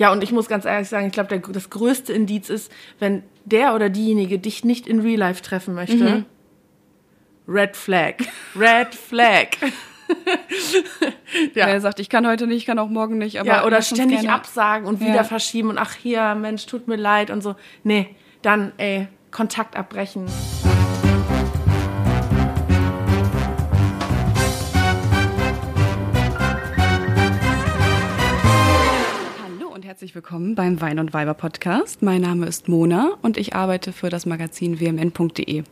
Ja, und ich muss ganz ehrlich sagen, ich glaube, das größte Indiz ist, wenn der oder diejenige dich nicht in Real Life treffen möchte. Mhm. Red Flag. Red Flag. ja. Er sagt, ich kann heute nicht, ich kann auch morgen nicht. Aber ja, oder ständig absagen und wieder ja. verschieben und ach hier, Mensch, tut mir leid und so. Nee, dann, ey, Kontakt abbrechen. Herzlich willkommen beim Wein und Weiber Podcast. Mein Name ist Mona und ich arbeite für das Magazin wmn.de.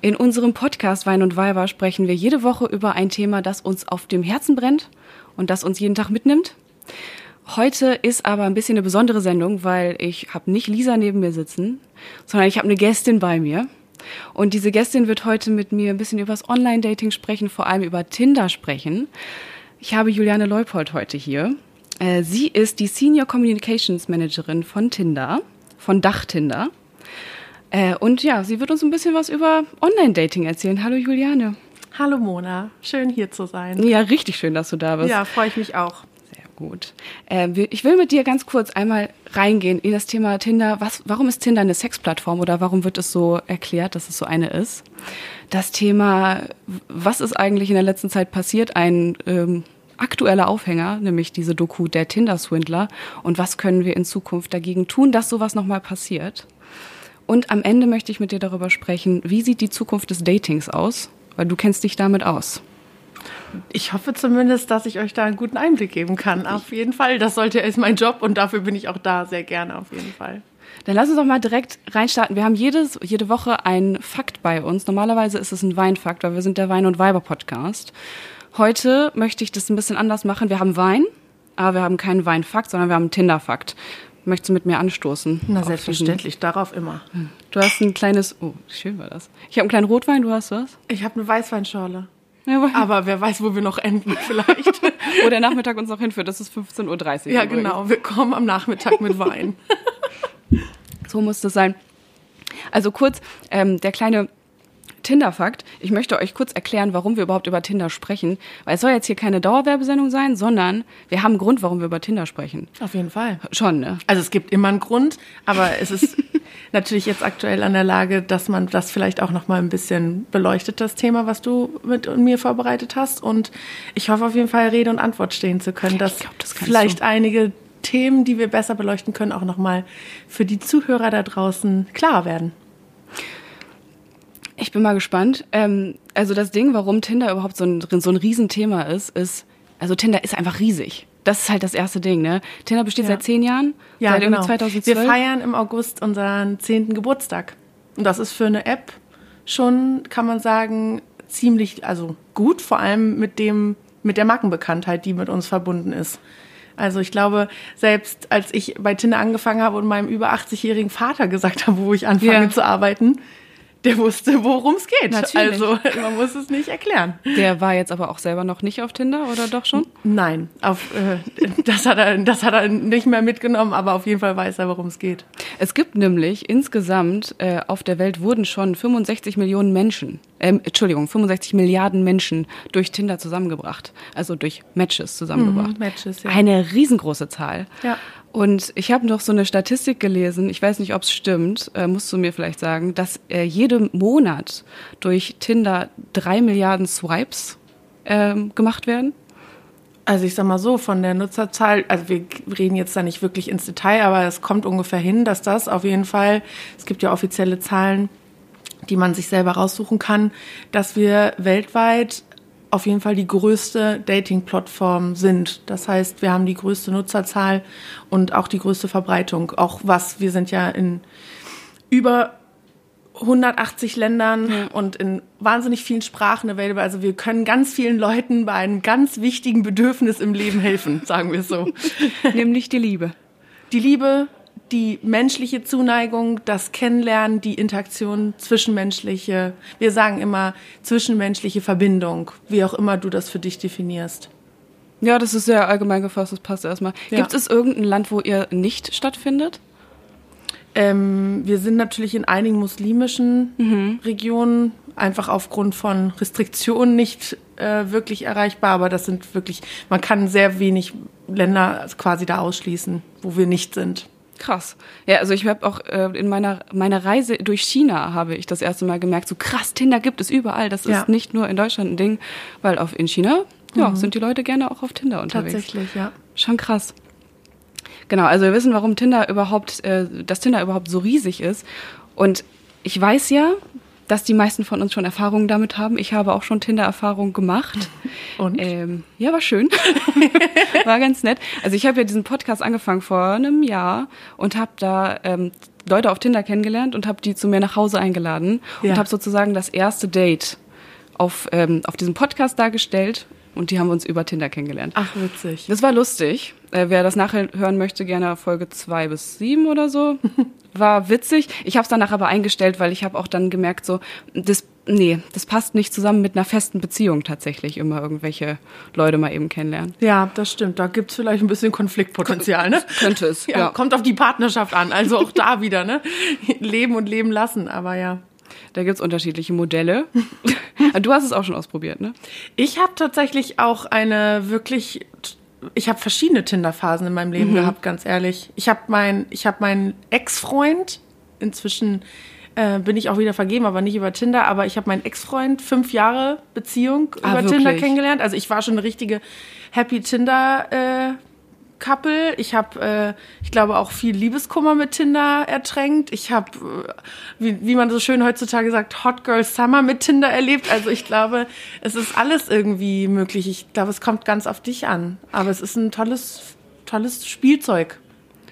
In unserem Podcast Wein und Weiber sprechen wir jede Woche über ein Thema, das uns auf dem Herzen brennt und das uns jeden Tag mitnimmt. Heute ist aber ein bisschen eine besondere Sendung, weil ich habe nicht Lisa neben mir sitzen, sondern ich habe eine Gästin bei mir. Und diese Gästin wird heute mit mir ein bisschen über das Online-Dating sprechen, vor allem über Tinder sprechen. Ich habe Juliane Leupold heute hier. Äh, sie ist die Senior Communications Managerin von Tinder, von Dach Tinder. Äh, und ja, sie wird uns ein bisschen was über Online-Dating erzählen. Hallo Juliane. Hallo Mona, schön hier zu sein. Ja, richtig schön, dass du da bist. Ja, freue ich mich auch. Sehr gut. Äh, ich will mit dir ganz kurz einmal reingehen in das Thema Tinder. Was, warum ist Tinder eine Sexplattform oder warum wird es so erklärt, dass es so eine ist? Das Thema, was ist eigentlich in der letzten Zeit passiert? Ein ähm, aktueller Aufhänger, nämlich diese Doku Der Tinder-Swindler. Und was können wir in Zukunft dagegen tun, dass sowas nochmal passiert? Und am Ende möchte ich mit dir darüber sprechen, wie sieht die Zukunft des Datings aus? Weil du kennst dich damit aus. Ich hoffe zumindest, dass ich euch da einen guten Einblick geben kann. Auf jeden Fall. Das sollte ist mein Job und dafür bin ich auch da sehr gerne auf jeden Fall. Dann lass uns doch mal direkt reinstarten. Wir haben jedes, jede Woche einen Fakt bei uns. Normalerweise ist es ein Weinfakt, weil wir sind der Wein- und Weiber-Podcast. Heute möchte ich das ein bisschen anders machen. Wir haben Wein, aber wir haben keinen Weinfakt, sondern wir haben einen Tinderfakt. Möchtest du mit mir anstoßen? Na, selbstverständlich, darauf immer. Du hast ein kleines, oh, schön war das. Ich habe einen kleinen Rotwein, du hast was? Ich habe eine Weißweinschorle. Ja, aber wer weiß, wo wir noch enden vielleicht. wo der Nachmittag uns noch hinführt, das ist 15.30 Uhr. Ja, übrigens. genau, wir kommen am Nachmittag mit Wein. so muss das sein. Also kurz, ähm, der kleine Tinder-Fakt. Ich möchte euch kurz erklären, warum wir überhaupt über Tinder sprechen. Weil es soll jetzt hier keine Dauerwerbesendung sein, sondern wir haben einen Grund, warum wir über Tinder sprechen. Auf jeden Fall. Schon, ne? Also es gibt immer einen Grund, aber es ist natürlich jetzt aktuell an der Lage, dass man das vielleicht auch noch mal ein bisschen beleuchtet, das Thema, was du mit mir vorbereitet hast. Und ich hoffe auf jeden Fall Rede und Antwort stehen zu können, dass glaub, das vielleicht du. einige Themen, die wir besser beleuchten können, auch noch mal für die Zuhörer da draußen klar werden. Ich bin mal gespannt. Ähm, also das Ding, warum Tinder überhaupt so ein, so ein Riesenthema ist, ist, also Tinder ist einfach riesig. Das ist halt das erste Ding, ne? Tinder besteht ja. seit zehn Jahren. Ja, seit genau. 2012. Wir feiern im August unseren zehnten Geburtstag. Und das ist für eine App schon, kann man sagen, ziemlich, also gut, vor allem mit dem, mit der Markenbekanntheit, die mit uns verbunden ist. Also ich glaube, selbst als ich bei Tinder angefangen habe und meinem über 80-jährigen Vater gesagt habe, wo ich anfange yeah. zu arbeiten, der wusste, worum es geht. Natürlich. Also man muss es nicht erklären. Der war jetzt aber auch selber noch nicht auf Tinder oder doch schon? Nein, auf, äh, das, hat er, das hat er nicht mehr mitgenommen, aber auf jeden Fall weiß er, worum es geht. Es gibt nämlich insgesamt äh, auf der Welt wurden schon 65 Millionen Menschen, äh, Entschuldigung, 65 Milliarden Menschen durch Tinder zusammengebracht. Also durch Matches zusammengebracht. Mhm, Matches, ja. Eine riesengroße Zahl. Ja. Und ich habe noch so eine Statistik gelesen, ich weiß nicht, ob es stimmt, äh, musst du mir vielleicht sagen, dass äh, jeden Monat durch Tinder drei Milliarden Swipes äh, gemacht werden. Also ich sag mal so, von der Nutzerzahl, also wir reden jetzt da nicht wirklich ins Detail, aber es kommt ungefähr hin, dass das auf jeden Fall, es gibt ja offizielle Zahlen, die man sich selber raussuchen kann, dass wir weltweit auf jeden Fall die größte Dating-Plattform sind. Das heißt, wir haben die größte Nutzerzahl und auch die größte Verbreitung. Auch was, wir sind ja in über 180 Ländern ja. und in wahnsinnig vielen Sprachen available. Also wir können ganz vielen Leuten bei einem ganz wichtigen Bedürfnis im Leben helfen, sagen wir so. Nämlich die Liebe. Die Liebe, die menschliche Zuneigung, das Kennenlernen, die Interaktion, zwischenmenschliche, wir sagen immer zwischenmenschliche Verbindung, wie auch immer du das für dich definierst. Ja, das ist sehr allgemein gefasst, das passt erstmal. Ja. Gibt es irgendein Land, wo ihr nicht stattfindet? Ähm, wir sind natürlich in einigen muslimischen mhm. Regionen einfach aufgrund von Restriktionen nicht äh, wirklich erreichbar. Aber das sind wirklich, man kann sehr wenig Länder quasi da ausschließen, wo wir nicht sind. Krass. Ja, also ich habe auch äh, in meiner meiner Reise durch China habe ich das erste Mal gemerkt, so krass, Tinder gibt es überall. Das ja. ist nicht nur in Deutschland ein Ding, weil auf in China ja, mhm. sind die Leute gerne auch auf Tinder unterwegs. Tatsächlich, ja. Schon krass. Genau, also wir wissen, warum Tinder überhaupt, äh, dass Tinder überhaupt so riesig ist. Und ich weiß ja, dass die meisten von uns schon Erfahrungen damit haben. Ich habe auch schon Tinder-Erfahrungen gemacht. Und? Ähm, ja, war schön. war ganz nett. Also ich habe ja diesen Podcast angefangen vor einem Jahr und habe da ähm, Leute auf Tinder kennengelernt und habe die zu mir nach Hause eingeladen ja. und habe sozusagen das erste Date auf, ähm, auf diesem Podcast dargestellt und die haben uns über Tinder kennengelernt. Ach, witzig. Das war lustig. Äh, wer das nachher hören möchte, gerne Folge zwei bis sieben oder so. War witzig. Ich habe es danach aber eingestellt, weil ich habe auch dann gemerkt, so, das, nee, das passt nicht zusammen mit einer festen Beziehung tatsächlich, immer irgendwelche Leute mal eben kennenlernen. Ja, das stimmt. Da gibt's vielleicht ein bisschen Konfliktpotenzial, ne? Könnte es, ja, ja. Kommt auf die Partnerschaft an. Also auch da wieder, ne? Leben und leben lassen, aber ja. Da gibt's unterschiedliche Modelle. du hast es auch schon ausprobiert, ne? Ich habe tatsächlich auch eine wirklich ich habe verschiedene Tinder-Phasen in meinem Leben mhm. gehabt, ganz ehrlich. Ich habe mein, ich habe meinen Ex-Freund, inzwischen äh, bin ich auch wieder vergeben, aber nicht über Tinder, aber ich habe meinen Ex-Freund fünf Jahre Beziehung ah, über wirklich? Tinder kennengelernt. Also ich war schon eine richtige Happy Tinder äh, Couple. Ich habe, äh, ich glaube, auch viel Liebeskummer mit Tinder ertränkt. Ich habe, äh, wie, wie man so schön heutzutage sagt, Hot Girl Summer mit Tinder erlebt. Also ich glaube, es ist alles irgendwie möglich. Ich glaube, es kommt ganz auf dich an. Aber es ist ein tolles, tolles Spielzeug.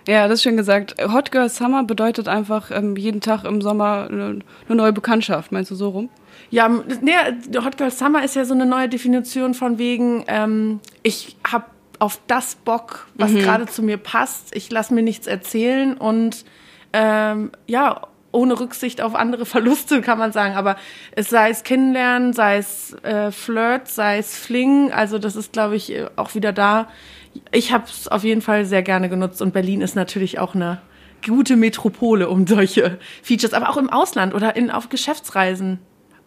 Ja, das ist schön gesagt. Hot Girl Summer bedeutet einfach ähm, jeden Tag im Sommer eine, eine neue Bekanntschaft. Meinst du so rum? Ja, nee, Hot Girl Summer ist ja so eine neue Definition von wegen, ähm, ich habe auf das Bock, was mhm. gerade zu mir passt. Ich lasse mir nichts erzählen und ähm, ja, ohne Rücksicht auf andere Verluste, kann man sagen. Aber es sei es Kennenlernen, sei es äh, Flirt, sei es Fling. Also das ist, glaube ich, auch wieder da. Ich habe es auf jeden Fall sehr gerne genutzt und Berlin ist natürlich auch eine gute Metropole um solche Features, aber auch im Ausland oder in, auf Geschäftsreisen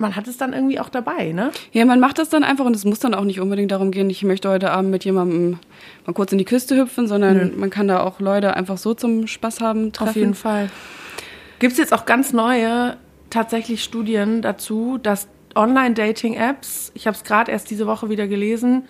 man hat es dann irgendwie auch dabei, ne? Ja, man macht das dann einfach und es muss dann auch nicht unbedingt darum gehen, ich möchte heute Abend mit jemandem mal kurz in die Küste hüpfen, sondern mhm. man kann da auch Leute einfach so zum Spaß haben treffen. Auf jeden Fall. Gibt es jetzt auch ganz neue tatsächlich Studien dazu, dass Online-Dating-Apps, ich habe es gerade erst diese Woche wieder gelesen,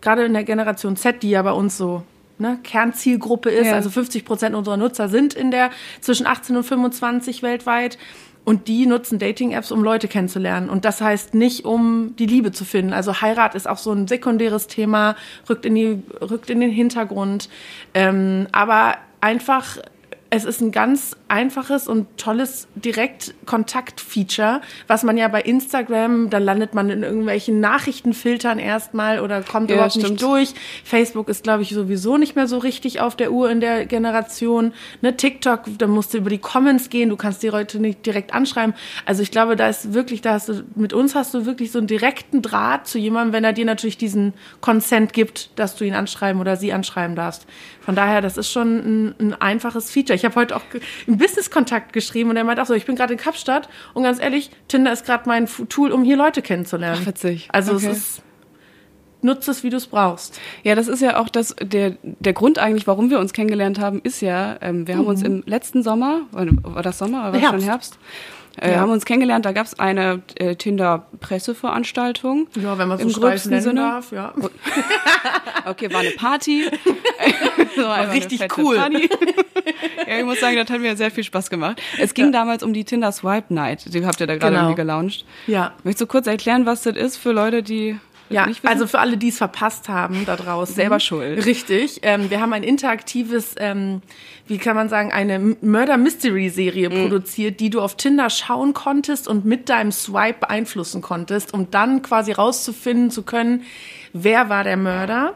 gerade in der Generation Z, die ja bei uns so ne, Kernzielgruppe ist, ja. also 50 Prozent unserer Nutzer sind in der zwischen 18 und 25 weltweit, und die nutzen Dating-Apps, um Leute kennenzulernen. Und das heißt nicht, um die Liebe zu finden. Also Heirat ist auch so ein sekundäres Thema, rückt in, die, rückt in den Hintergrund. Ähm, aber einfach es ist ein ganz einfaches und tolles Direktkontakt-Feature, was man ja bei Instagram, da landet man in irgendwelchen Nachrichtenfiltern erstmal oder kommt ja, überhaupt stimmt. nicht durch. Facebook ist, glaube ich, sowieso nicht mehr so richtig auf der Uhr in der Generation. Ne, TikTok, da musst du über die Comments gehen, du kannst die Leute nicht direkt anschreiben. Also ich glaube, da ist wirklich, da hast du, mit uns hast du wirklich so einen direkten Draht zu jemandem, wenn er dir natürlich diesen Consent gibt, dass du ihn anschreiben oder sie anschreiben darfst. Von daher, das ist schon ein, ein einfaches Feature. Ich habe heute auch einen Business-Kontakt geschrieben und er meint auch so, ich bin gerade in Kapstadt und ganz ehrlich, Tinder ist gerade mein Tool, um hier Leute kennenzulernen. Ach, witzig. Also okay. es ist nutze es, wie du es brauchst. Ja, das ist ja auch das, der, der Grund eigentlich, warum wir uns kennengelernt haben, ist ja, ähm, wir mhm. haben uns im letzten Sommer, war das Sommer, oder war Herbst. schon Herbst, äh, ja. haben uns kennengelernt, da gab es eine äh, Tinder-Presseveranstaltung. Ja, wenn man so steif nennen Sinne. darf, ja. okay, war eine Party. war richtig cool. ja, ich muss sagen, das hat mir sehr viel Spaß gemacht. Es ging ja. damals um die Tinder Swipe Night. Die habt ihr da gerade genau. irgendwie gelauncht. Ja. Möchtest du kurz erklären, was das ist für Leute, die ja, also für alle, die es verpasst haben da draußen. Selber schuld. Richtig. Ähm, wir haben ein interaktives, ähm, wie kann man sagen, eine Murder-Mystery-Serie mhm. produziert, die du auf Tinder schauen konntest und mit deinem Swipe beeinflussen konntest, um dann quasi rauszufinden zu können, wer war der Mörder.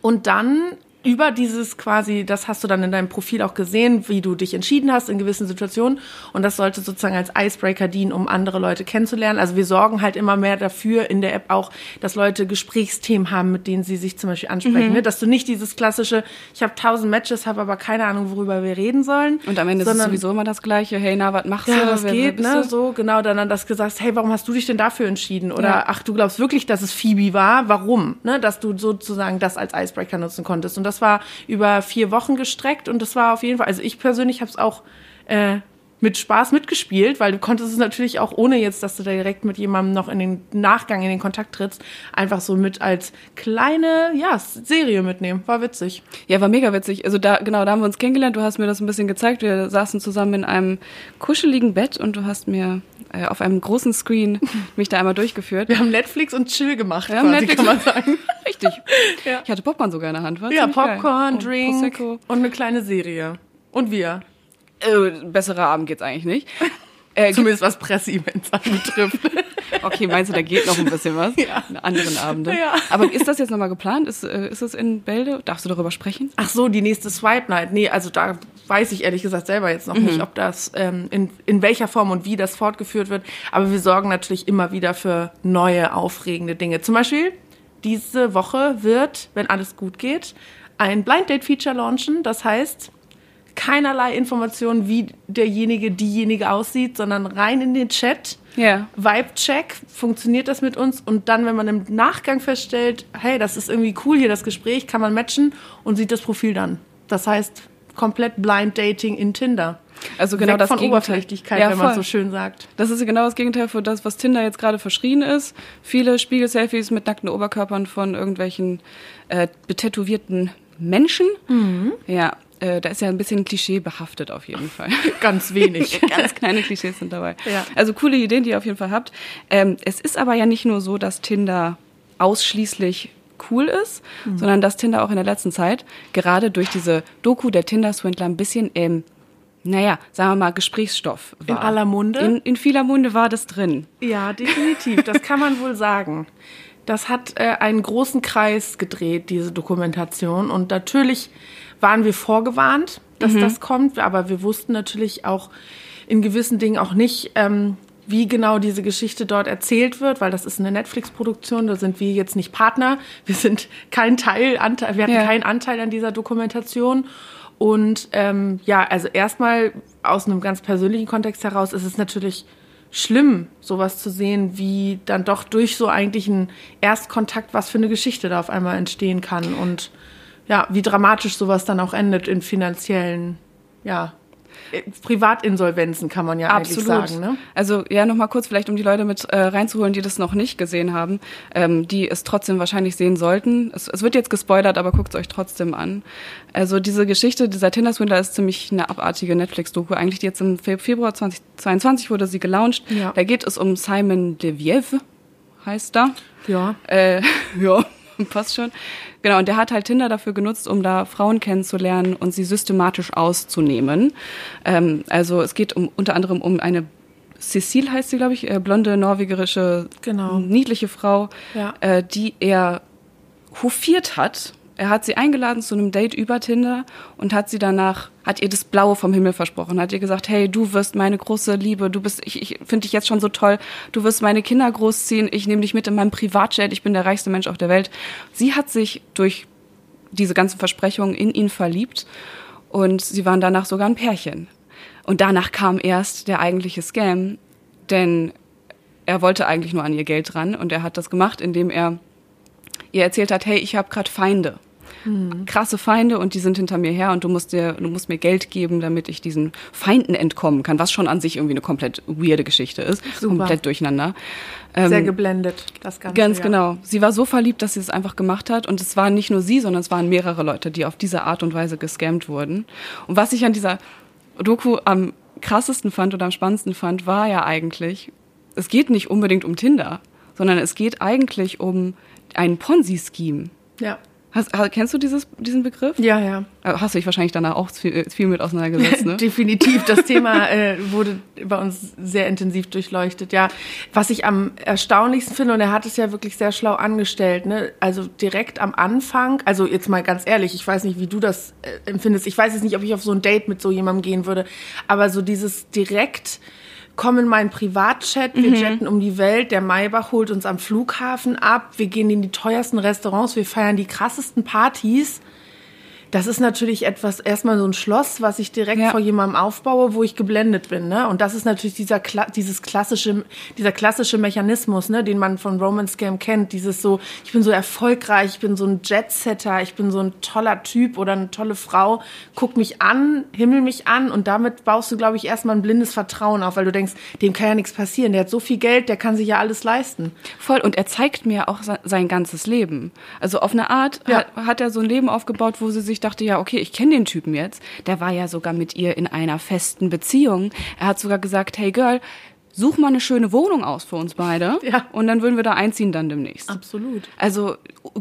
Und dann über dieses quasi, das hast du dann in deinem Profil auch gesehen, wie du dich entschieden hast in gewissen Situationen. Und das sollte sozusagen als Icebreaker dienen, um andere Leute kennenzulernen. Also wir sorgen halt immer mehr dafür in der App auch, dass Leute Gesprächsthemen haben, mit denen sie sich zum Beispiel ansprechen. Mhm. Ne? Dass du nicht dieses klassische, ich habe tausend Matches, habe aber keine Ahnung, worüber wir reden sollen. Und am Ende sondern, ist es sowieso immer das Gleiche. Hey, na, was machst ja, du? Was geht, ne? So, genau. Dann, dann das gesagt, hey, warum hast du dich denn dafür entschieden? Oder, ja. ach, du glaubst wirklich, dass es Phoebe war? Warum? Ne? Dass du sozusagen das als Icebreaker nutzen konntest. Und das war über vier Wochen gestreckt und das war auf jeden Fall, also ich persönlich habe es auch äh, mit Spaß mitgespielt, weil du konntest es natürlich auch ohne jetzt, dass du da direkt mit jemandem noch in den Nachgang in den Kontakt trittst, einfach so mit als kleine, ja, Serie mitnehmen. War witzig. Ja, war mega witzig. Also da, genau, da haben wir uns kennengelernt. Du hast mir das ein bisschen gezeigt. Wir saßen zusammen in einem kuscheligen Bett und du hast mir äh, auf einem großen Screen mich da einmal durchgeführt. Wir haben Netflix und Chill gemacht, wir quasi, Netflix kann man sagen. Richtig. Ja. Ich hatte Popcorn sogar in der Hand, was? Ja, Popcorn, Drink Prosecco. und eine kleine Serie. Und wir. Äh, besserer Abend geht's eigentlich nicht. Äh, Zumindest was Presseevents anbetrifft. okay, meinst du, da geht noch ein bisschen was? Ja. In anderen Abenden. Ja. Aber ist das jetzt nochmal geplant? Ist, äh, ist das in Bälde? Darfst du darüber sprechen? Ach so, die nächste Swipe Night. Nee, also da weiß ich ehrlich gesagt selber jetzt noch mhm. nicht, ob das, ähm, in, in welcher Form und wie das fortgeführt wird. Aber wir sorgen natürlich immer wieder für neue, aufregende Dinge. Zum Beispiel, diese Woche wird, wenn alles gut geht, ein Blind Date Feature launchen. Das heißt, keinerlei Informationen, wie derjenige, diejenige aussieht, sondern rein in den Chat. Ja. Vibe-Check, funktioniert das mit uns? Und dann, wenn man im Nachgang feststellt, hey, das ist irgendwie cool hier, das Gespräch, kann man matchen und sieht das Profil dann. Das heißt, komplett Blind Dating in Tinder. Also genau Weg das von Gegenteil. Oberflächlichkeit, ja, wenn man so schön sagt. Das ist genau das Gegenteil von das, was Tinder jetzt gerade verschrien ist. Viele Spiegel-Selfies mit nackten Oberkörpern von irgendwelchen äh, betätowierten Menschen. Mhm. Ja, äh, da ist ja ein bisschen Klischee behaftet auf jeden Fall. Ganz wenig. Ganz kleine Klischees sind dabei. Ja. Also coole Ideen, die ihr auf jeden Fall habt. Ähm, es ist aber ja nicht nur so, dass Tinder ausschließlich cool ist, mhm. sondern dass Tinder auch in der letzten Zeit gerade durch diese Doku der Tinder-Swindler ein bisschen im naja, sagen wir mal, Gesprächsstoff war. In aller Munde? In, in vieler Munde war das drin. Ja, definitiv. Das kann man wohl sagen. Das hat äh, einen großen Kreis gedreht, diese Dokumentation. Und natürlich waren wir vorgewarnt, dass mhm. das kommt, aber wir wussten natürlich auch in gewissen Dingen auch nicht, ähm, wie genau diese Geschichte dort erzählt wird, weil das ist eine Netflix-Produktion, da sind wir jetzt nicht Partner, wir sind kein Teil, Anteil, wir hatten ja. keinen Anteil an dieser Dokumentation. Und ähm, ja, also erstmal aus einem ganz persönlichen Kontext heraus ist es natürlich schlimm, sowas zu sehen, wie dann doch durch so eigentlich einen Erstkontakt, was für eine Geschichte da auf einmal entstehen kann. Und ja, wie dramatisch sowas dann auch endet in finanziellen, ja, Privatinsolvenzen kann man ja Absolut. eigentlich sagen. Ne? Also ja, nochmal kurz vielleicht, um die Leute mit äh, reinzuholen, die das noch nicht gesehen haben, ähm, die es trotzdem wahrscheinlich sehen sollten. Es, es wird jetzt gespoilert, aber guckt es euch trotzdem an. Also diese Geschichte dieser Tinder-Swindler ist ziemlich eine abartige Netflix-Doku. Eigentlich jetzt im Februar 2022 wurde sie gelauncht. Ja. Da geht es um Simon Leviev, heißt er. Ja. Äh, ja, passt schon. Genau, und der hat halt Tinder dafür genutzt, um da Frauen kennenzulernen und sie systematisch auszunehmen. Ähm, also es geht um, unter anderem um eine Cecile heißt sie, glaube ich, äh, blonde, norwegerische, genau. niedliche Frau, ja. äh, die er hofiert hat er hat sie eingeladen zu einem Date über Tinder und hat sie danach, hat ihr das Blaue vom Himmel versprochen, hat ihr gesagt, hey, du wirst meine große Liebe, du bist, ich, ich finde dich jetzt schon so toll, du wirst meine Kinder großziehen, ich nehme dich mit in meinem Privatjet, ich bin der reichste Mensch auf der Welt. Sie hat sich durch diese ganzen Versprechungen in ihn verliebt und sie waren danach sogar ein Pärchen. Und danach kam erst der eigentliche Scam, denn er wollte eigentlich nur an ihr Geld ran und er hat das gemacht, indem er ihr erzählt hat, hey, ich habe gerade Feinde hm. krasse Feinde und die sind hinter mir her und du musst dir, du musst mir Geld geben, damit ich diesen Feinden entkommen kann, was schon an sich irgendwie eine komplett weirde Geschichte ist. Super. Komplett durcheinander. Sehr ähm, geblendet, das Ganze. Ganz ja. genau. Sie war so verliebt, dass sie es einfach gemacht hat. Und es waren nicht nur sie, sondern es waren mehrere Leute, die auf diese Art und Weise gescammt wurden. Und was ich an dieser Doku am krassesten fand oder am spannendsten fand, war ja eigentlich, es geht nicht unbedingt um Tinder, sondern es geht eigentlich um einen Ponzi-Scheme. Ja. Hast, kennst du dieses, diesen Begriff? Ja, ja. Äh, hast du dich wahrscheinlich danach auch viel, äh, viel mit auseinandergesetzt, ne? Definitiv. Das Thema äh, wurde bei uns sehr intensiv durchleuchtet. Ja, was ich am erstaunlichsten finde, und er hat es ja wirklich sehr schlau angestellt, ne? Also direkt am Anfang, also jetzt mal ganz ehrlich, ich weiß nicht, wie du das äh, empfindest. Ich weiß jetzt nicht, ob ich auf so ein Date mit so jemandem gehen würde, aber so dieses direkt komm in meinen Privatchat, wir mhm. jetten um die Welt, der Maybach holt uns am Flughafen ab, wir gehen in die teuersten Restaurants, wir feiern die krassesten Partys das ist natürlich etwas, erstmal so ein Schloss, was ich direkt ja. vor jemandem aufbaue, wo ich geblendet bin. Ne? Und das ist natürlich dieser, dieses klassische, dieser klassische Mechanismus, ne, den man von Roman Scam kennt. Dieses so, ich bin so erfolgreich, ich bin so ein Jetsetter, ich bin so ein toller Typ oder eine tolle Frau. Guck mich an, himmel mich an und damit baust du, glaube ich, erstmal ein blindes Vertrauen auf, weil du denkst, dem kann ja nichts passieren. Der hat so viel Geld, der kann sich ja alles leisten. Voll. Und er zeigt mir auch sein ganzes Leben. Also auf eine Art ja. hat, hat er so ein Leben aufgebaut, wo sie sich ich dachte, ja, okay, ich kenne den Typen jetzt. Der war ja sogar mit ihr in einer festen Beziehung. Er hat sogar gesagt, hey Girl, such mal eine schöne Wohnung aus für uns beide. Ja. Und dann würden wir da einziehen dann demnächst. Absolut. Also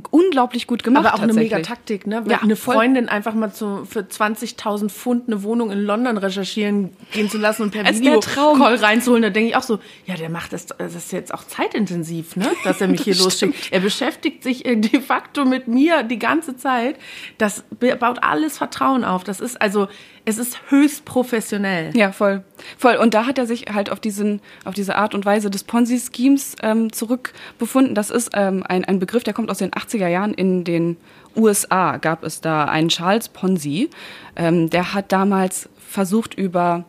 unglaublich gut gemacht. Aber auch eine mega Taktik, ne? Wenn ja, eine Freundin einfach mal zu, für 20.000 Pfund eine Wohnung in London recherchieren gehen zu lassen und per Video-Call reinzuholen, da denke ich auch so, ja, der macht das, das ist jetzt auch zeitintensiv, ne? Dass er mich hier losschickt. Er beschäftigt sich de facto mit mir die ganze Zeit. Das baut alles Vertrauen auf. Das ist also, es ist höchst professionell. Ja, voll. Voll. Und da hat er sich halt auf diesen, auf diese Art und Weise des Ponzi-Schemes ähm, zurückbefunden. Das ist ähm, ein, ein Begriff, der kommt aus den 80er Jahren in den USA gab es da einen Charles Ponzi. Ähm, der hat damals versucht, über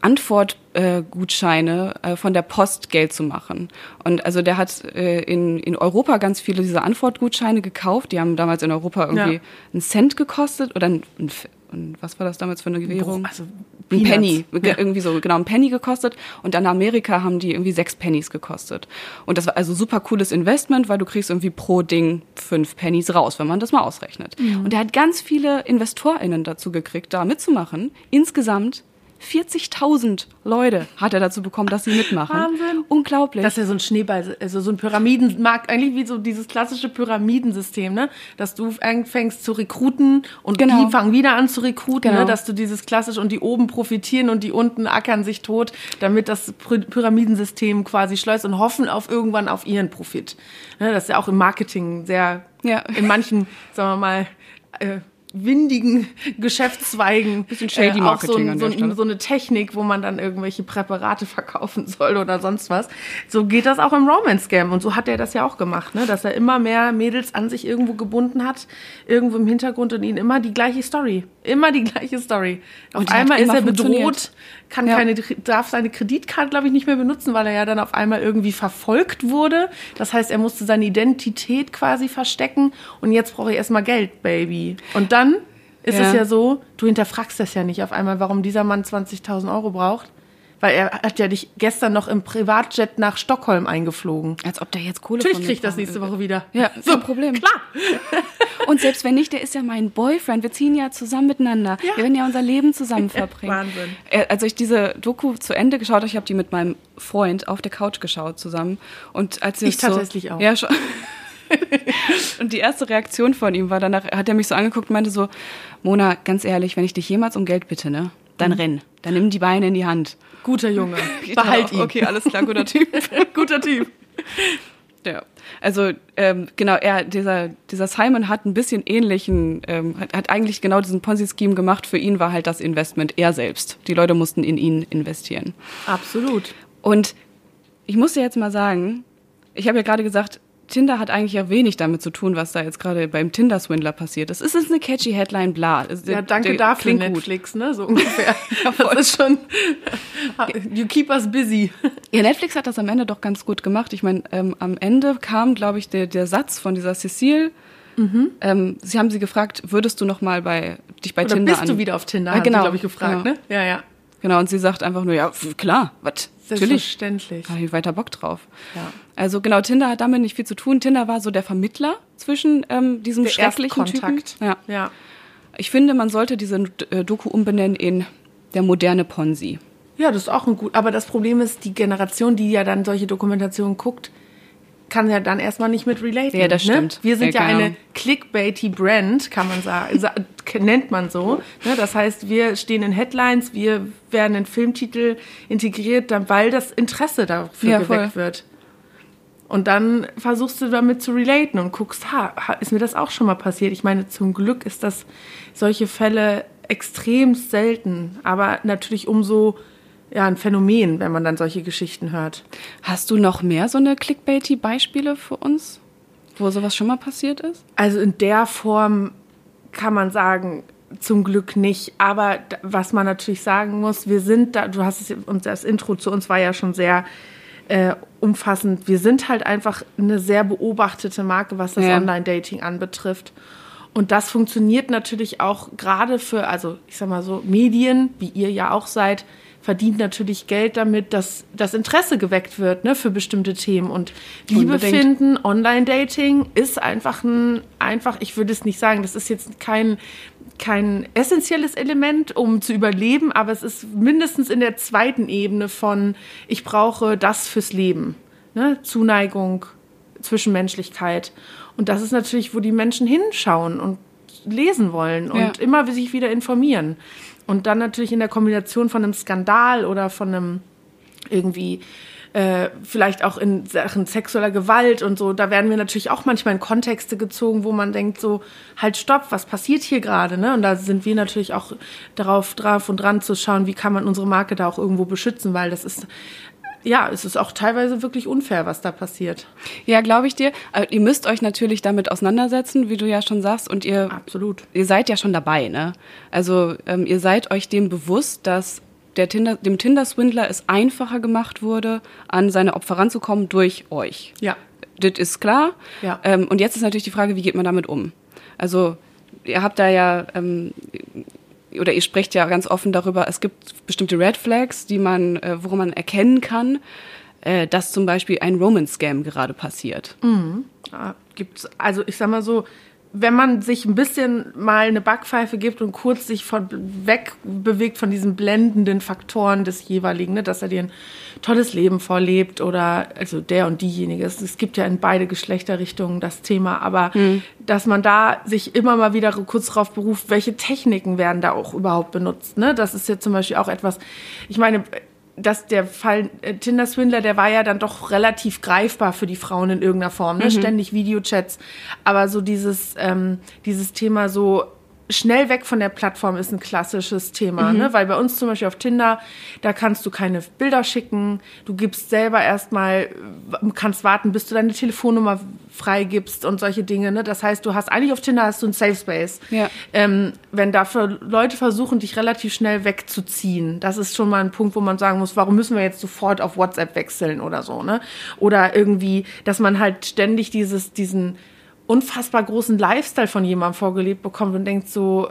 Antwortgutscheine äh, äh, von der Post Geld zu machen. Und also der hat äh, in, in Europa ganz viele dieser Antwortgutscheine gekauft. Die haben damals in Europa irgendwie ja. einen Cent gekostet oder ein, ein, und was war das damals für eine Währung? Also ein Penny, ja. irgendwie so, genau, ein Penny gekostet. Und dann in Amerika haben die irgendwie sechs Pennies gekostet. Und das war also super cooles Investment, weil du kriegst irgendwie pro Ding fünf Pennies raus, wenn man das mal ausrechnet. Mhm. Und er hat ganz viele InvestorInnen dazu gekriegt, da mitzumachen. Insgesamt 40.000 Leute hat er dazu bekommen, dass sie mitmachen. Wahnsinn. Unglaublich. Das ist ja so ein Schneeball, also so ein Pyramidenmarkt, eigentlich wie so dieses klassische Pyramidensystem, ne? Dass du anfängst zu rekruten und genau. die fangen wieder an zu rekruten, ne? genau. ne? Dass du dieses klassische und die oben profitieren und die unten ackern sich tot, damit das Pyramidensystem quasi schleust und hoffen auf irgendwann auf ihren Profit. Ne? Das ist ja auch im Marketing sehr, ja. in manchen, sagen wir mal, äh, windigen Geschäftszweigen bisschen shady äh, auch so, so, so, eine Technik, wo man dann irgendwelche Präparate verkaufen soll oder sonst was. So geht das auch im Romance Scam und so hat er das ja auch gemacht, ne? dass er immer mehr Mädels an sich irgendwo gebunden hat, irgendwo im Hintergrund und ihnen immer die gleiche Story, immer die gleiche Story. Auf und einmal ist er bedroht, kann ja. keine, darf seine Kreditkarte, glaube ich, nicht mehr benutzen, weil er ja dann auf einmal irgendwie verfolgt wurde. Das heißt, er musste seine Identität quasi verstecken und jetzt brauche ich erstmal Geld, Baby. Und dann ist ja. es ja so, du hinterfragst das ja nicht auf einmal, warum dieser Mann 20.000 Euro braucht. Weil er hat ja dich gestern noch im Privatjet nach Stockholm eingeflogen. Als ob der jetzt Kohle Natürlich kriegt das nächste Woche wieder. Ja, so ein Problem. Klar. Und selbst wenn nicht, der ist ja mein Boyfriend. Wir ziehen ja zusammen miteinander. Ja. Wir werden ja unser Leben zusammen verbringen. Wahnsinn. Äh, als ich diese Doku zu Ende geschaut habe, ich habe die mit meinem Freund auf der Couch geschaut zusammen. Und als ich tatsächlich so, auch. Ja, schon. und die erste Reaktion von ihm war danach, hat er mich so angeguckt und meinte so, Mona, ganz ehrlich, wenn ich dich jemals um Geld bitte, ne, dann mhm. renn. Dann nimm die Beine in die Hand. Guter Junge. Behalt ihn. Okay, alles klar, guter Typ. guter Typ. Ja. Also ähm, genau, er, dieser, dieser Simon hat ein bisschen ähnlichen, ähm, hat, hat eigentlich genau diesen Ponzi-Scheme gemacht. Für ihn war halt das Investment er selbst. Die Leute mussten in ihn investieren. Absolut. Und ich muss dir jetzt mal sagen, ich habe ja gerade gesagt, Tinder hat eigentlich ja wenig damit zu tun, was da jetzt gerade beim Tinder-Swindler passiert ist. Es ist eine catchy Headline, bla. Ja, danke der, dafür, Netflix, gut. ne, so ungefähr. ja, das ist schon, you keep us busy. Ja, Netflix hat das am Ende doch ganz gut gemacht. Ich meine, ähm, am Ende kam, glaube ich, der, der Satz von dieser Cecile, Mhm. Ähm, sie haben sie gefragt, würdest du noch mal bei dich bei Oder Tinder bist an? du wieder auf Tinder? Ah, genau, glaube ich gefragt, genau. ne? Ja, ja. Genau, und sie sagt einfach nur, ja, klar, was? Selbstverständlich. Habe ich weiter Bock drauf. Ja. Also genau, Tinder hat damit nicht viel zu tun. Tinder war so der Vermittler zwischen ähm, diesem der schrecklichen Typen. Ja. ja. Ich finde, man sollte diese äh, Doku umbenennen in der moderne Ponzi. Ja, das ist auch ein gut. Aber das Problem ist, die Generation, die ja dann solche Dokumentationen guckt, kann ja dann erstmal nicht mit relaten. Ja, das ne? stimmt. Wir sind Ja, ja, genau. eine clickbaity Brand, kann man sagen, sa- nennt man so. Ne? Das heißt, wir stehen in Headlines, wir werden in Filmtitel integriert, dann, weil das Interesse dafür Ja, geweckt voll. wird. Und dann versuchst du damit zu relaten und guckst, ha, ist mir das auch schon mal passiert? Ich meine, zum Glück ist das solche Fälle extrem selten, aber natürlich umso ja, ein Phänomen, wenn man dann solche Geschichten hört. Hast du noch mehr so eine Clickbaity-Beispiele für uns, wo sowas schon mal passiert ist? Also in der Form kann man sagen, zum Glück nicht. Aber was man natürlich sagen muss, wir sind da, du hast es, und das Intro zu uns war ja schon sehr äh, umfassend. Wir sind halt einfach eine sehr beobachtete Marke, was das Ja. Online-Dating anbetrifft. Und das funktioniert natürlich auch gerade für, also ich sag mal so, Medien, wie ihr ja auch seid, verdient natürlich Geld damit, dass das Interesse geweckt wird ne, für bestimmte Themen. Und Liebe Unbedingt. finden, Online-Dating ist einfach ein, einfach, ich würde es nicht sagen, das ist jetzt kein, kein essentielles Element, um zu überleben, aber es ist mindestens in der zweiten Ebene von, ich brauche das fürs Leben. Ne? Zuneigung, Zwischenmenschlichkeit. Und das ist natürlich, wo die Menschen hinschauen und lesen wollen und Ja. immer sich wieder informieren. Und dann natürlich in der Kombination von einem Skandal oder von einem irgendwie äh, vielleicht auch in Sachen sexueller Gewalt und so, da werden wir natürlich auch manchmal in Kontexte gezogen, wo man denkt so, halt stopp, was passiert hier gerade, ne? Und da sind wir natürlich auch darauf drauf und dran zu schauen, wie kann man unsere Marke da auch irgendwo beschützen, weil das ist ja, es ist auch teilweise wirklich unfair, was da passiert. Ja, glaube ich dir. Aber ihr müsst euch natürlich damit auseinandersetzen, wie du ja schon sagst, und ihr Absolut. ihr seid ja schon dabei, ne? Also ähm, ihr seid euch dem bewusst, dass der Tinder, dem Tinder-Swindler es einfacher gemacht wurde, an seine Opfer ranzukommen durch euch. Ja. Das ist klar. Ja. Ähm, und jetzt ist natürlich die Frage, wie geht man damit um? Also ihr habt da ja ähm, oder ihr sprecht ja ganz offen darüber, es gibt bestimmte Red Flags, die man, äh, woran man erkennen kann, äh, dass zum Beispiel ein Roman-Scam gerade passiert. Ja, gibt's, also ich sag mal so, wenn man sich ein bisschen mal eine Backpfeife gibt und kurz sich von weg bewegt von diesen blendenden Faktoren des jeweiligen, ne, dass er dir ein tolles Leben vorlebt oder also der und diejenige. Es, es gibt ja in beide Geschlechterrichtungen das Thema, aber dass man da sich immer mal wieder kurz drauf beruft, welche Techniken werden da auch überhaupt benutzt. Ne? Das ist ja zum Beispiel auch etwas, ich meine, dass der Fall äh, Tinder Swindler, der war ja dann doch relativ greifbar für die Frauen in irgendeiner Form, ne? Ständig Videochats, aber so dieses ähm, dieses Thema so schnell weg von der Plattform ist ein klassisches Thema, ne? Weil bei uns zum Beispiel auf Tinder, da kannst du keine Bilder schicken, du gibst selber erstmal, kannst warten, bis du deine Telefonnummer freigibst und solche Dinge, ne? Das heißt, du hast eigentlich auf Tinder hast du einen Safe Space. Ja. Ähm, wenn dafür Leute versuchen, dich relativ schnell wegzuziehen, das ist schon mal ein Punkt, wo man sagen muss, warum müssen wir jetzt sofort auf WhatsApp wechseln oder so, ne? Oder irgendwie, dass man halt ständig dieses, diesen unfassbar großen Lifestyle von jemandem vorgelebt bekommt und denkt so,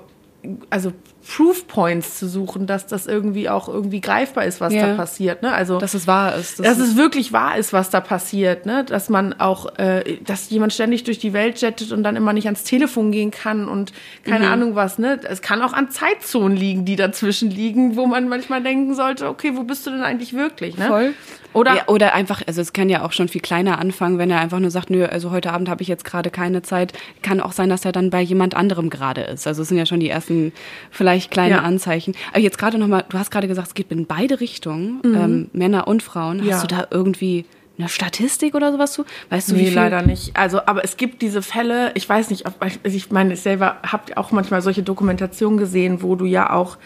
also Proof Points zu suchen, dass das irgendwie auch irgendwie greifbar ist, was Ja. da passiert, ne? Also Dass es wahr ist. dass es wirklich wahr ist, was da passiert, ne? Dass man auch, äh, dass jemand ständig durch die Welt jettet und dann immer nicht ans Telefon gehen kann und keine Ahnung was, ne? Es kann auch an Zeitzonen liegen, die dazwischen liegen, wo man manchmal denken sollte, okay, wo bist du denn eigentlich wirklich, ne? Voll. Oder ja, oder einfach, also es kann ja auch schon viel kleiner anfangen, wenn er einfach nur sagt, nö, also heute Abend habe ich jetzt gerade keine Zeit. Kann auch sein, dass er dann bei jemand anderem gerade ist. Also es sind ja schon die ersten vielleicht kleine Ja. Anzeichen. Aber jetzt gerade nochmal, du hast gerade gesagt, es geht in beide Richtungen, ähm, Männer und Frauen. Hast Mhm. Ja. du da irgendwie eine Statistik oder sowas zu? Weißt du, wie Nee, viel? leider nicht. Also, aber es gibt diese Fälle, ich weiß nicht, ob, also ich meine, ich selber habe auch manchmal solche Dokumentationen gesehen, wo du ja auch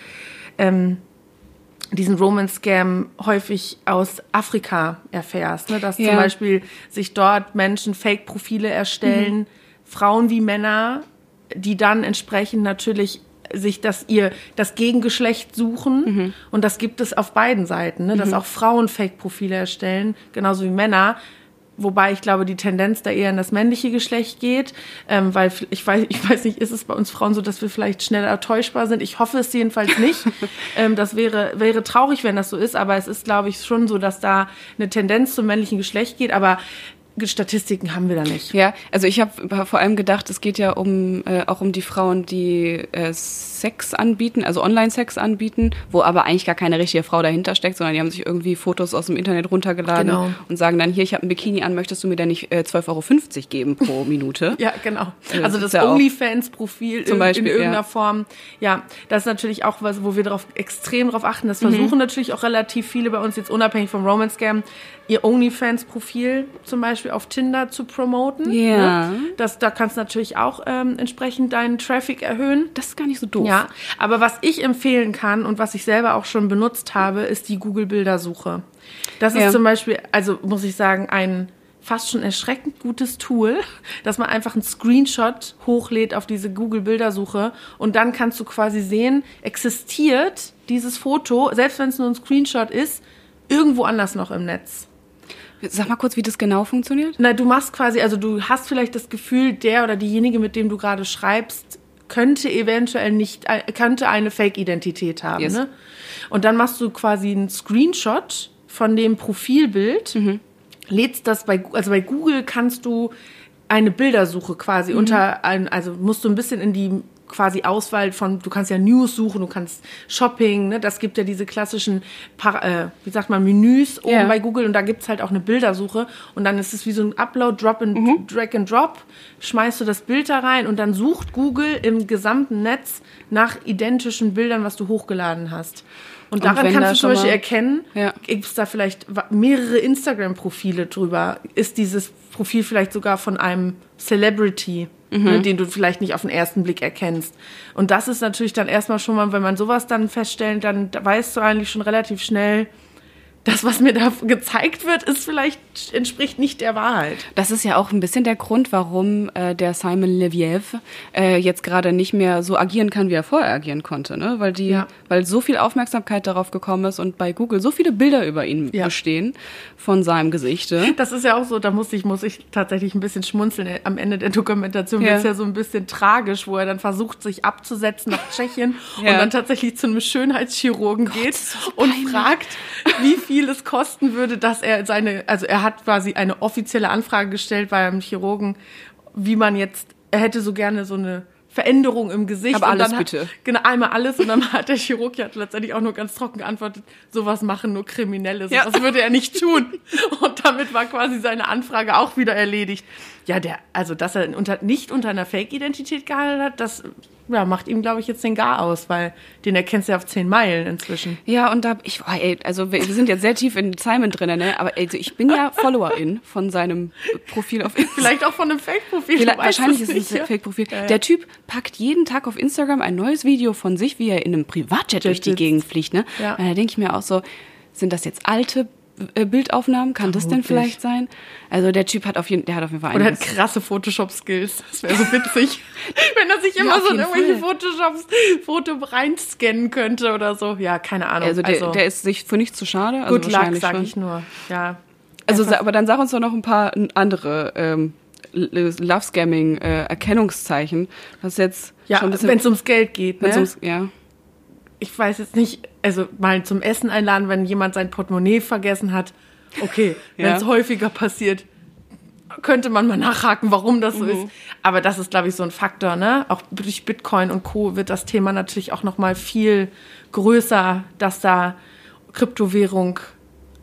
ähm, diesen Roman-Scam häufig aus Afrika erfährst. Ne? Dass Ja. zum Beispiel sich dort Menschen Fake-Profile erstellen, Frauen wie Männer, die dann entsprechend natürlich sich das ihr das Gegengeschlecht suchen und das gibt es auf beiden Seiten, ne? dass auch Frauen Fake-Profile erstellen, genauso wie Männer. Wobei ich glaube, die Tendenz da eher in das männliche Geschlecht geht, ähm, weil ich weiß, ich weiß nicht, ist es bei uns Frauen so, dass wir vielleicht schneller täuschbar sind? Ich hoffe es jedenfalls nicht. ähm, das wäre, wäre traurig, wenn das so ist, aber es ist, glaube ich, schon so, dass da eine Tendenz zum männlichen Geschlecht geht. Aber Statistiken haben wir da nicht. Ja, also ich habe vor allem gedacht, es geht ja um äh, auch um die Frauen, die äh, Sex anbieten, also Online-Sex anbieten, wo aber eigentlich gar keine richtige Frau dahinter steckt, sondern die haben sich irgendwie Fotos aus dem Internet runtergeladen Genau. und sagen dann, hier, ich habe ein Bikini an, möchtest du mir denn nicht äh, 12,50 Euro geben pro Minute? Ja, genau. Also das das OnlyFans-Profil Zum in, Beispiel, in irgendeiner ja. Form. Ja, das ist natürlich auch was, wo wir darauf extrem darauf achten. Das Mhm. versuchen natürlich auch relativ viele bei uns jetzt unabhängig vom Romance Scam ihr OnlyFans-Profil zum Beispiel auf Tinder zu promoten. Ja. Ne? Das, da kannst du natürlich auch ähm, entsprechend deinen Traffic erhöhen. Das ist gar nicht so doof. Ja, aber was ich empfehlen kann und was ich selber auch schon benutzt habe, ist die Google-Bildersuche. Das ist Ja. zum Beispiel, also muss ich sagen, ein fast schon erschreckend gutes Tool, dass man einfach einen Screenshot hochlädt auf diese Google-Bildersuche und dann kannst du quasi sehen, existiert dieses Foto, selbst wenn es nur ein Screenshot ist, irgendwo anders noch im Netz. Sag mal kurz, wie das genau funktioniert. Na, du machst quasi, also du hast vielleicht das Gefühl, der oder diejenige, mit dem du gerade schreibst, könnte eventuell nicht, äh, könnte eine Fake-Identität haben. Yes. Ne? Und dann machst du quasi einen Screenshot von dem Profilbild, lädst das bei, also bei Google kannst du eine Bildersuche quasi unter, ein, also musst du ein bisschen in die quasi Auswahl von, du kannst ja News suchen, du kannst Shopping, ne, das gibt ja diese klassischen, äh, wie sagt man, Menüs oben Ja. bei Google und da gibt's halt auch eine Bildersuche und dann ist es wie so ein Upload, Drop and Drag and Drop, schmeißt du das Bild da rein und dann sucht Google im gesamten Netz nach identischen Bildern, was du hochgeladen hast. Und Und daran da kannst du zum Beispiel erkennen, Ja. gibt's da vielleicht mehrere Instagram-Profile drüber? Ist dieses Profil vielleicht sogar von einem Celebrity, Mhm. ne, den du vielleicht nicht auf den ersten Blick erkennst? Und das ist natürlich dann erstmal schon mal, wenn man sowas dann feststellt, dann weißt du eigentlich schon relativ schnell, das, was mir da gezeigt wird, ist vielleicht, entspricht nicht der Wahrheit. Das ist ja auch ein bisschen der Grund, warum äh, der Simon Leviev äh, jetzt gerade nicht mehr so agieren kann, wie er vorher agieren konnte, ne? Weil die, Ja. weil so viel Aufmerksamkeit darauf gekommen ist und bei Google so viele Bilder über ihn Ja. bestehen von seinem Gesichte. Das ist ja auch so, da muss ich, muss ich tatsächlich ein bisschen schmunzeln. Am Ende der Dokumentation Ja. es ja so ein bisschen tragisch, wo er dann versucht, sich abzusetzen nach Tschechien Ja. und dann tatsächlich zu einem Schönheitschirurgen geht und fragt, wie viel es kosten würde, dass er seine, also er hat quasi eine offizielle Anfrage gestellt beim Chirurgen, wie man jetzt, er hätte so gerne so eine Veränderung im Gesicht. Aber und alles dann hat, bitte. Genau, einmal alles und dann hat der Chirurg ja letztendlich auch nur ganz trocken geantwortet, sowas machen nur Kriminelle, Ja. sowas würde er nicht tun. Und damit war quasi seine Anfrage auch wieder erledigt. Ja, der, also dass er unter, nicht unter einer Fake-Identität gehandelt hat, das ja, macht ihm, glaube ich, jetzt den Gar aus, weil den erkennst du ja auf zehn Meilen inzwischen. Ja, und da, ich, boah, ey, also wir wir sind jetzt sehr tief in Simon drin, ne? Aber also ich bin ja Followerin von seinem Profil auf Instagram. Vielleicht auch von einem Fake-Profil. wahrscheinlich ist es nicht, ein ja. Fake-Profil. Ja. Der Typ packt jeden Tag auf Instagram ein neues Video von sich, wie er in einem Privatjet durch die. Gegend fliegt. Ne? Ja. Und da denke ich mir auch so, sind das jetzt alte Bildaufnahmen? Kann das denn vielleicht sein? Also der Typ hat auf jeden, der hat auf jeden Fall Oder hat krasse Photoshop-Skills. Das wäre so witzig. Wenn er sich immer auf so in irgendwelche. Photoshops Foto reinscannen könnte oder so. Ja, keine Ahnung. Also der, der ist sich für nichts zu schade. Also Good luck, sag schon. ich nur. Ja. Also, Einfach- aber dann sag uns doch noch ein paar andere ähm, Love-Scamming-Erkennungszeichen. das ist jetzt Ja, schon ein bisschen. wenn es ums Geld geht. Ne? ums, ja. ich weiß jetzt nicht, also mal zum Essen einladen, wenn jemand sein Portemonnaie vergessen hat. Okay, wenn es häufiger passiert, könnte man mal nachhaken, warum das so Mhm. ist. Aber das ist, glaube ich, so ein Faktor, ne? Auch durch Bitcoin und Co. wird das Thema natürlich auch noch mal viel größer, dass da Kryptowährung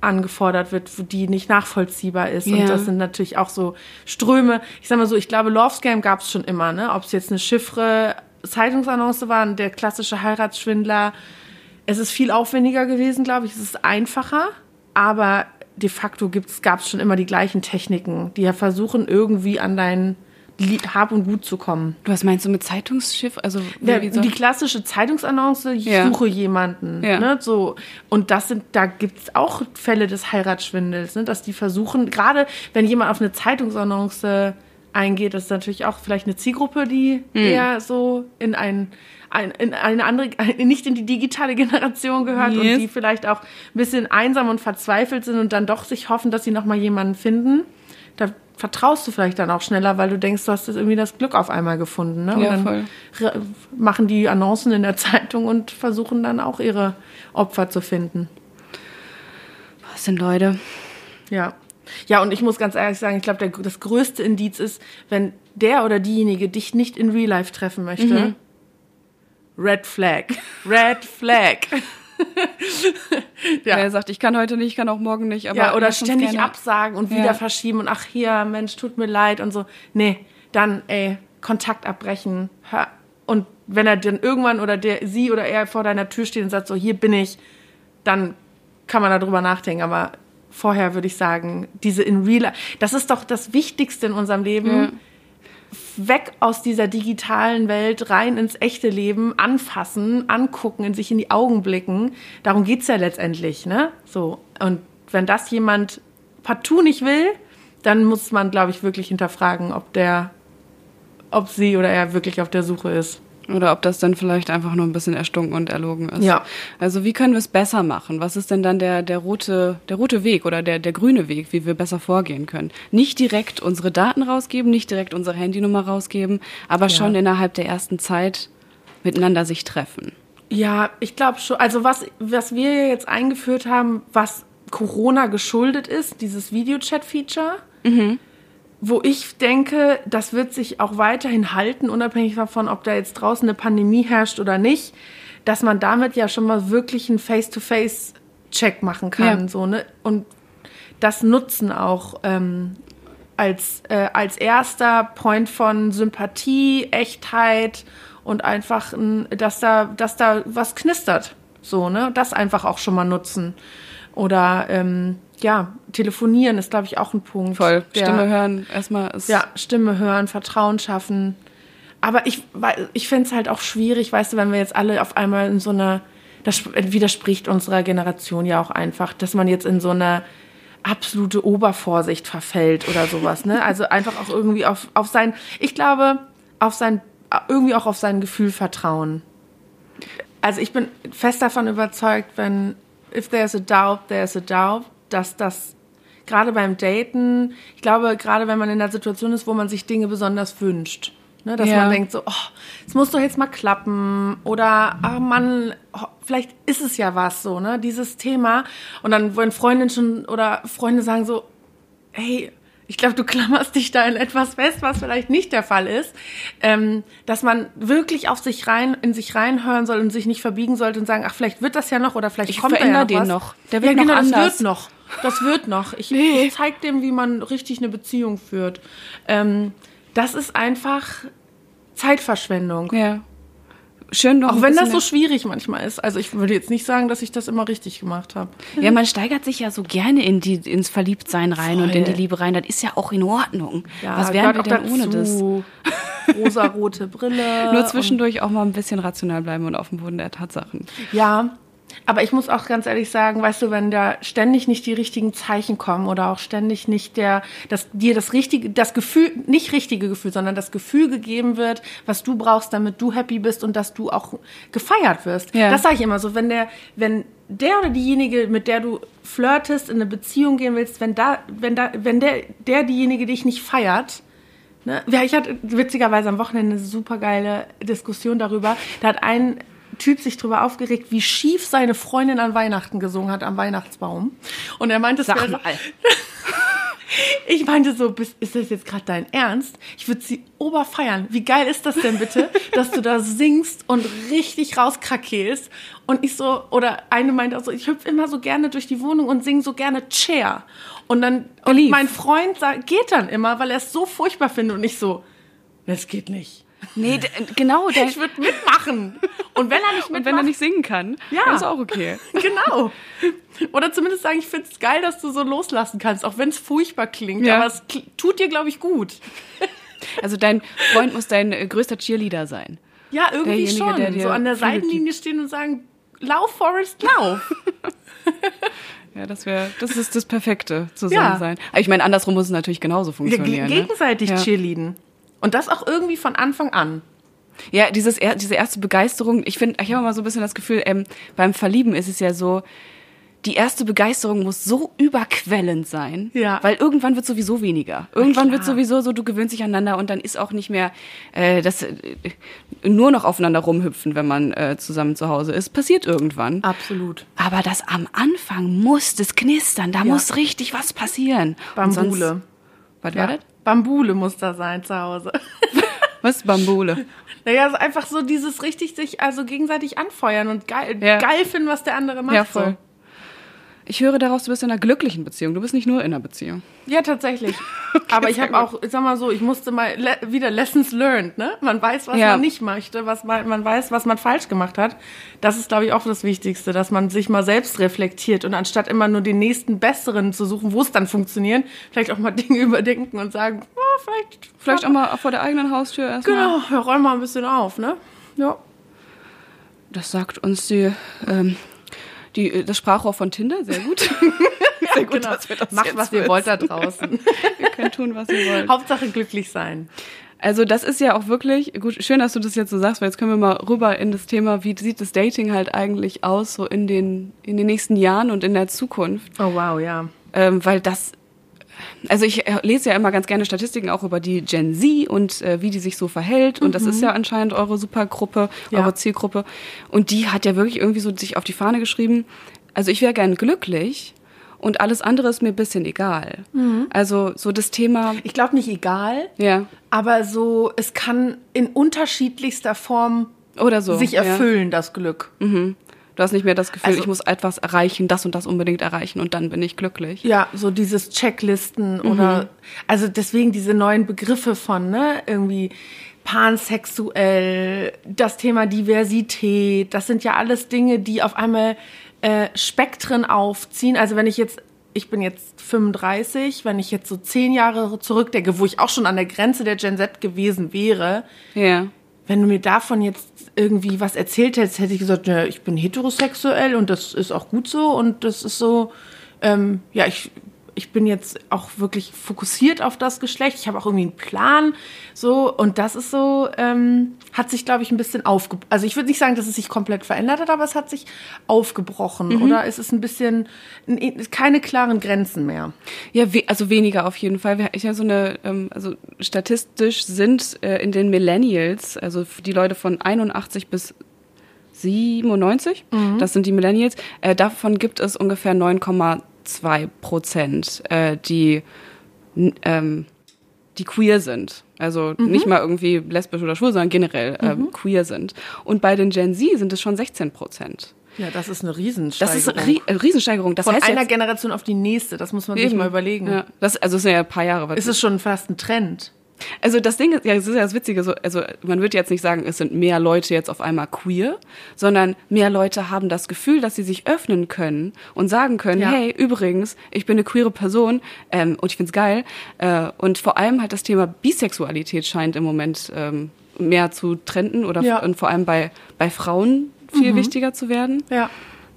angefordert wird, die nicht nachvollziehbar ist. Ja. Und das sind natürlich auch so Ströme. Ich sag mal so, ich glaube, Love Scam gab es schon immer, ne? Ob es jetzt eine Chiffre, Zeitungsannonce war, der klassische Heiratsschwindler. Es ist viel aufwendiger gewesen, glaube ich. Es ist einfacher, aber de facto gab es schon immer die gleichen Techniken, die ja versuchen, irgendwie an dein Lie- Hab und Gut zu kommen. Was meinst du mit Zeitungsschiff? Also Ja, die klassische Zeitungsannonce, ich Ja. suche jemanden. Ja. Ne, so. Und das sind, da gibt's auch Fälle des Heiratsschwindels, ne, dass die versuchen, gerade wenn jemand auf eine Zeitungsannonce eingeht, das ist natürlich auch vielleicht eine Zielgruppe, die Hm. eher so in ein, ein in eine andere, nicht in die digitale Generation gehört Yes. und die vielleicht auch ein bisschen einsam und verzweifelt sind und dann doch sich hoffen, dass sie nochmal jemanden finden. Da vertraust du vielleicht dann auch schneller, weil du denkst, du hast das irgendwie das Glück auf einmal gefunden. Ne? Und Ja, dann voll. machen die Annoncen in der Zeitung und versuchen dann auch ihre Opfer zu finden. Was sind Leute? Ja. Ja, und ich muss ganz ehrlich sagen, ich glaube, das größte Indiz ist, wenn der oder diejenige dich nicht in Real Life treffen möchte. Mhm. Red Flag. Red Flag. ja. Er sagt, ich kann heute nicht, ich kann auch morgen nicht. Aber ja, oder ständig absagen und wieder ja. verschieben und ach hier, Mensch, tut mir leid und so. Nee, dann, ey, Kontakt abbrechen. Und wenn er dann irgendwann oder der, sie oder er vor deiner Tür steht und sagt, so, hier bin ich, dann kann man darüber nachdenken. Aber vorher würde ich sagen, diese in real, das ist doch das Wichtigste in unserem Leben. Ja. Weg aus dieser digitalen Welt, rein ins echte Leben, anfassen, angucken, in sich in die Augen blicken. Darum geht es ja letztendlich, ne? So. Und wenn das jemand partout nicht will, dann muss man, glaube ich, wirklich hinterfragen, ob der, ob sie oder er wirklich auf der Suche ist. Oder ob das dann vielleicht einfach nur ein bisschen erstunken und erlogen ist. Ja. Also wie können wir es besser machen? Was ist denn dann der, der, rote, der rote Weg oder der, der grüne Weg, wie wir besser vorgehen können? Nicht direkt unsere Daten rausgeben, nicht direkt unsere Handynummer rausgeben, aber ja. schon innerhalb der ersten Zeit miteinander sich treffen. Ja, ich glaube schon. Also was, was wir jetzt eingeführt haben, was Corona geschuldet ist, dieses Videochat-Feature. Mhm wo ich denke, das wird sich auch weiterhin halten, unabhängig davon, ob da jetzt draußen eine Pandemie herrscht oder nicht, dass man damit ja schon mal wirklich einen Face-to-Face-Check machen kann. Ja. So, ne? Und das nutzen auch ähm, als, äh, als erster Point von Sympathie, Echtheit und einfach, dass da, dass da was knistert. So, ne? Das einfach auch schon mal nutzen. Oder ähm, ja, telefonieren ist, glaube ich, auch ein Punkt. Voll. Der, Stimme hören erstmal ist. Ja, Stimme hören, Vertrauen schaffen. Aber ich, ich fände es halt auch schwierig, weißt du, wenn wir jetzt alle auf einmal in so einer, das widerspricht unserer Generation ja auch einfach, dass man jetzt in so eine absolute Obervorsicht verfällt oder sowas, ne? Also einfach auch irgendwie auf, auf sein, ich glaube, auf sein, irgendwie auch auf sein Gefühl vertrauen. Also ich bin fest davon überzeugt, wenn if there's a doubt, there's a doubt dass das gerade beim Daten, ich glaube, gerade wenn man in der Situation ist, wo man sich Dinge besonders wünscht, ne, dass ja. man denkt so, oh, es muss doch jetzt mal klappen oder ach Mann, oh, vielleicht ist es ja was so, ne, dieses Thema und dann wollen Freundinnen schon oder Freunde sagen so, hey, ich glaube, du klammerst dich da in etwas fest, was vielleicht nicht der Fall ist, ähm, dass man wirklich auf sich rein, in sich reinhören soll und sich nicht verbiegen sollte und sagen, ach, vielleicht wird das ja noch oder vielleicht ich kommt da ja noch den was. noch. Der wird ja, genau, noch anders. das wird noch. Das wird noch. Ich, nee. ich zeig dem, wie man richtig eine Beziehung führt. Ähm, das ist einfach Zeitverschwendung. Ja. Schön noch Auch wenn das so schwierig manchmal ist. Also ich würde jetzt nicht sagen, dass ich das immer richtig gemacht habe. Ja, man steigert sich ja so gerne in die, ins Verliebtsein rein Voll. und in die Liebe rein. Das ist ja auch in Ordnung. Ja, Was wären wir denn dazu. ohne das? Rosa-rote Brille. Nur zwischendurch auch mal ein bisschen rational bleiben und auf dem Boden der Tatsachen. Ja, aber ich muss auch ganz ehrlich sagen, weißt du, wenn da ständig nicht die richtigen Zeichen kommen oder auch ständig nicht der, dass dir das richtige, das Gefühl, nicht richtige Gefühl, sondern das Gefühl gegeben wird, was du brauchst, damit du happy bist und dass du auch gefeiert wirst. Ja. Das sage ich immer so, wenn der, wenn der oder diejenige, mit der du flirtest, in eine Beziehung gehen willst, wenn da, wenn da, wenn der, der diejenige dich nicht feiert, Ne? Ja, ich hatte witzigerweise am Wochenende eine super geile Diskussion darüber. Da hat ein Typ sich darüber aufgeregt, wie schief seine Freundin an Weihnachten gesungen hat am Weihnachtsbaum. Und er meinte, es wäre so, Ich meinte so, ist das jetzt gerade dein Ernst? Ich würde sie oberfeiern. Wie geil ist das denn bitte, dass du da singst und richtig rauskrakelst? Und ich so, oder eine meinte auch so, ich hüpfe immer so gerne durch die Wohnung und singe so gerne Chair. Und dann, und mein Freund sagt, geht dann immer, weil er es so furchtbar findet und ich so, das geht nicht. Nee, genau. Der ich würde mitmachen. Und wenn er nicht mitmacht, wenn er nicht singen kann, ja. dann ist auch okay. Genau. Oder zumindest sagen, ich finde es geil, dass du so loslassen kannst, auch wenn es furchtbar klingt. Ja. Aber es tut dir, glaube ich, gut. Also dein Freund muss dein äh, größter Cheerleader sein. Ja, irgendwie schon. so an der Seitenlinie stehen und sagen, lauf, Forrest, lauf. Ja, das wäre, das ist das perfekte zusammen sein. Aber ich meine, andersrum muss es natürlich genauso funktionieren. Ja, gegenseitig ne? cheerleaden. Und das auch irgendwie von Anfang an. Ja, dieses, diese erste Begeisterung, ich finde, ich habe mal so ein bisschen das Gefühl, ähm, beim Verlieben ist es ja so, die erste Begeisterung muss so überquellend sein, Ja. weil irgendwann wird sowieso weniger. Irgendwann wird sowieso so, du gewöhnst dich aneinander und dann ist auch nicht mehr äh, das äh, nur noch aufeinander rumhüpfen, wenn man äh, zusammen zu Hause ist. Passiert irgendwann. Absolut. Aber das am Anfang muss das knistern, da muss richtig was passieren. Bambule. Was war Ja. das? Bambule muss da sein zu Hause. Was ist Bambule? Naja, also einfach so dieses richtig sich also gegenseitig anfeuern und geil, Ja. geil finden, was der andere macht. Ja, voll. So. Ich höre daraus, du bist in einer glücklichen Beziehung. Du bist nicht nur in einer Beziehung. Ja, tatsächlich. Aber ich habe auch, ich sag mal so, ich musste mal le wieder Lessons learned, ne? Man weiß, was Ja. man nicht möchte, was man, man weiß, was man falsch gemacht hat. Das ist, glaube ich, auch das Wichtigste, dass man sich mal selbst reflektiert und anstatt immer nur den nächsten Besseren zu suchen, wo es dann funktioniert, vielleicht auch mal Dinge überdenken und sagen, oh, vielleicht, Vielleicht auch mal vor der eigenen Haustür erstmal. Genau, ja, räum mal ein bisschen auf, ne? Ja. Das sagt uns die, ähm, die, das Sprachrohr von Tinder. Sehr gut. Sehr gut, Genau. dass wir das Macht, was ihr wissen. wollt da draußen. Ihr könnt tun, was ihr wollt. Hauptsache glücklich sein. Also das ist ja auch wirklich, gut, schön, dass du das jetzt so sagst, weil jetzt können wir mal rüber in das Thema, wie sieht das Dating halt eigentlich aus, so in den, in den nächsten Jahren und in der Zukunft. Oh, wow, ja. ähm, weil das, also ich äh, lese ja immer ganz gerne Statistiken auch über die Gen Z und äh, wie die sich so verhält. Und das ist ja anscheinend eure Supergruppe, Ja. eure Zielgruppe. Und die hat ja wirklich irgendwie so sich auf die Fahne geschrieben, also ich wäre gern glücklich und alles andere ist mir ein bisschen egal. Also so das Thema, Ich glaube nicht egal, ja, aber so, es kann in unterschiedlichster Form oder so. sich ja. erfüllen, das Glück. Du hast nicht mehr das Gefühl, Also- ich muss etwas erreichen, das und das unbedingt erreichen und dann bin ich glücklich. Ja, so dieses Checklisten Mhm. oder, also deswegen diese neuen Begriffe von, ne, irgendwie pansexuell, das Thema Diversität, das sind ja alles Dinge, die auf einmal äh, Spektren aufziehen. Also wenn ich jetzt, ich bin jetzt 35, wenn ich jetzt so zehn Jahre zurückdenke, wo ich auch schon an der Grenze der Gen Z gewesen wäre, Ja. Wenn du mir davon jetzt irgendwie was erzählt hättest, hätte ich gesagt, ja, ich bin heterosexuell und das ist auch gut so und das ist so, ähm, ja, ich, ich bin jetzt auch wirklich fokussiert auf das Geschlecht. Ich habe auch irgendwie einen Plan, so und das ist so, ähm, hat sich, glaube ich, ein bisschen aufge, also ich würde nicht sagen, dass es sich komplett verändert hat, aber es hat sich aufgebrochen oder es ist ein bisschen keine klaren Grenzen mehr. Ja, we also weniger auf jeden Fall. Ich habe so eine, ähm, also statistisch sind äh, in den Millennials, also die Leute von 81 bis 97, das sind die Millennials, äh, davon gibt es ungefähr 9,2 Prozent, äh, die, ähm, die queer sind. Also nicht mal irgendwie lesbisch oder schwul, sondern generell ähm, queer sind. Und bei den Gen Z sind es schon 16 Prozent. Ja, das ist eine Das Riesensteigerung. ist eine Rie äh, Riesensteigerung. Das Von heißt einer Generation auf die nächste, das muss man sich Eben. mal überlegen. Ja, das, also es sind ja ein paar Jahre. Ist es schon fast ein Trend? Also das Ding ist, ja, das ist ja das Witzige, so, also man würde jetzt nicht sagen, es sind mehr Leute jetzt auf einmal queer, sondern mehr Leute haben das Gefühl, dass sie sich öffnen können und sagen können, Ja. hey, übrigens, ich bin eine queere Person ähm, und ich find's geil. Äh, und vor allem halt das Thema Bisexualität scheint im Moment ähm, mehr zu trenden oder Ja. und vor allem bei, bei Frauen viel wichtiger zu werden, Ja.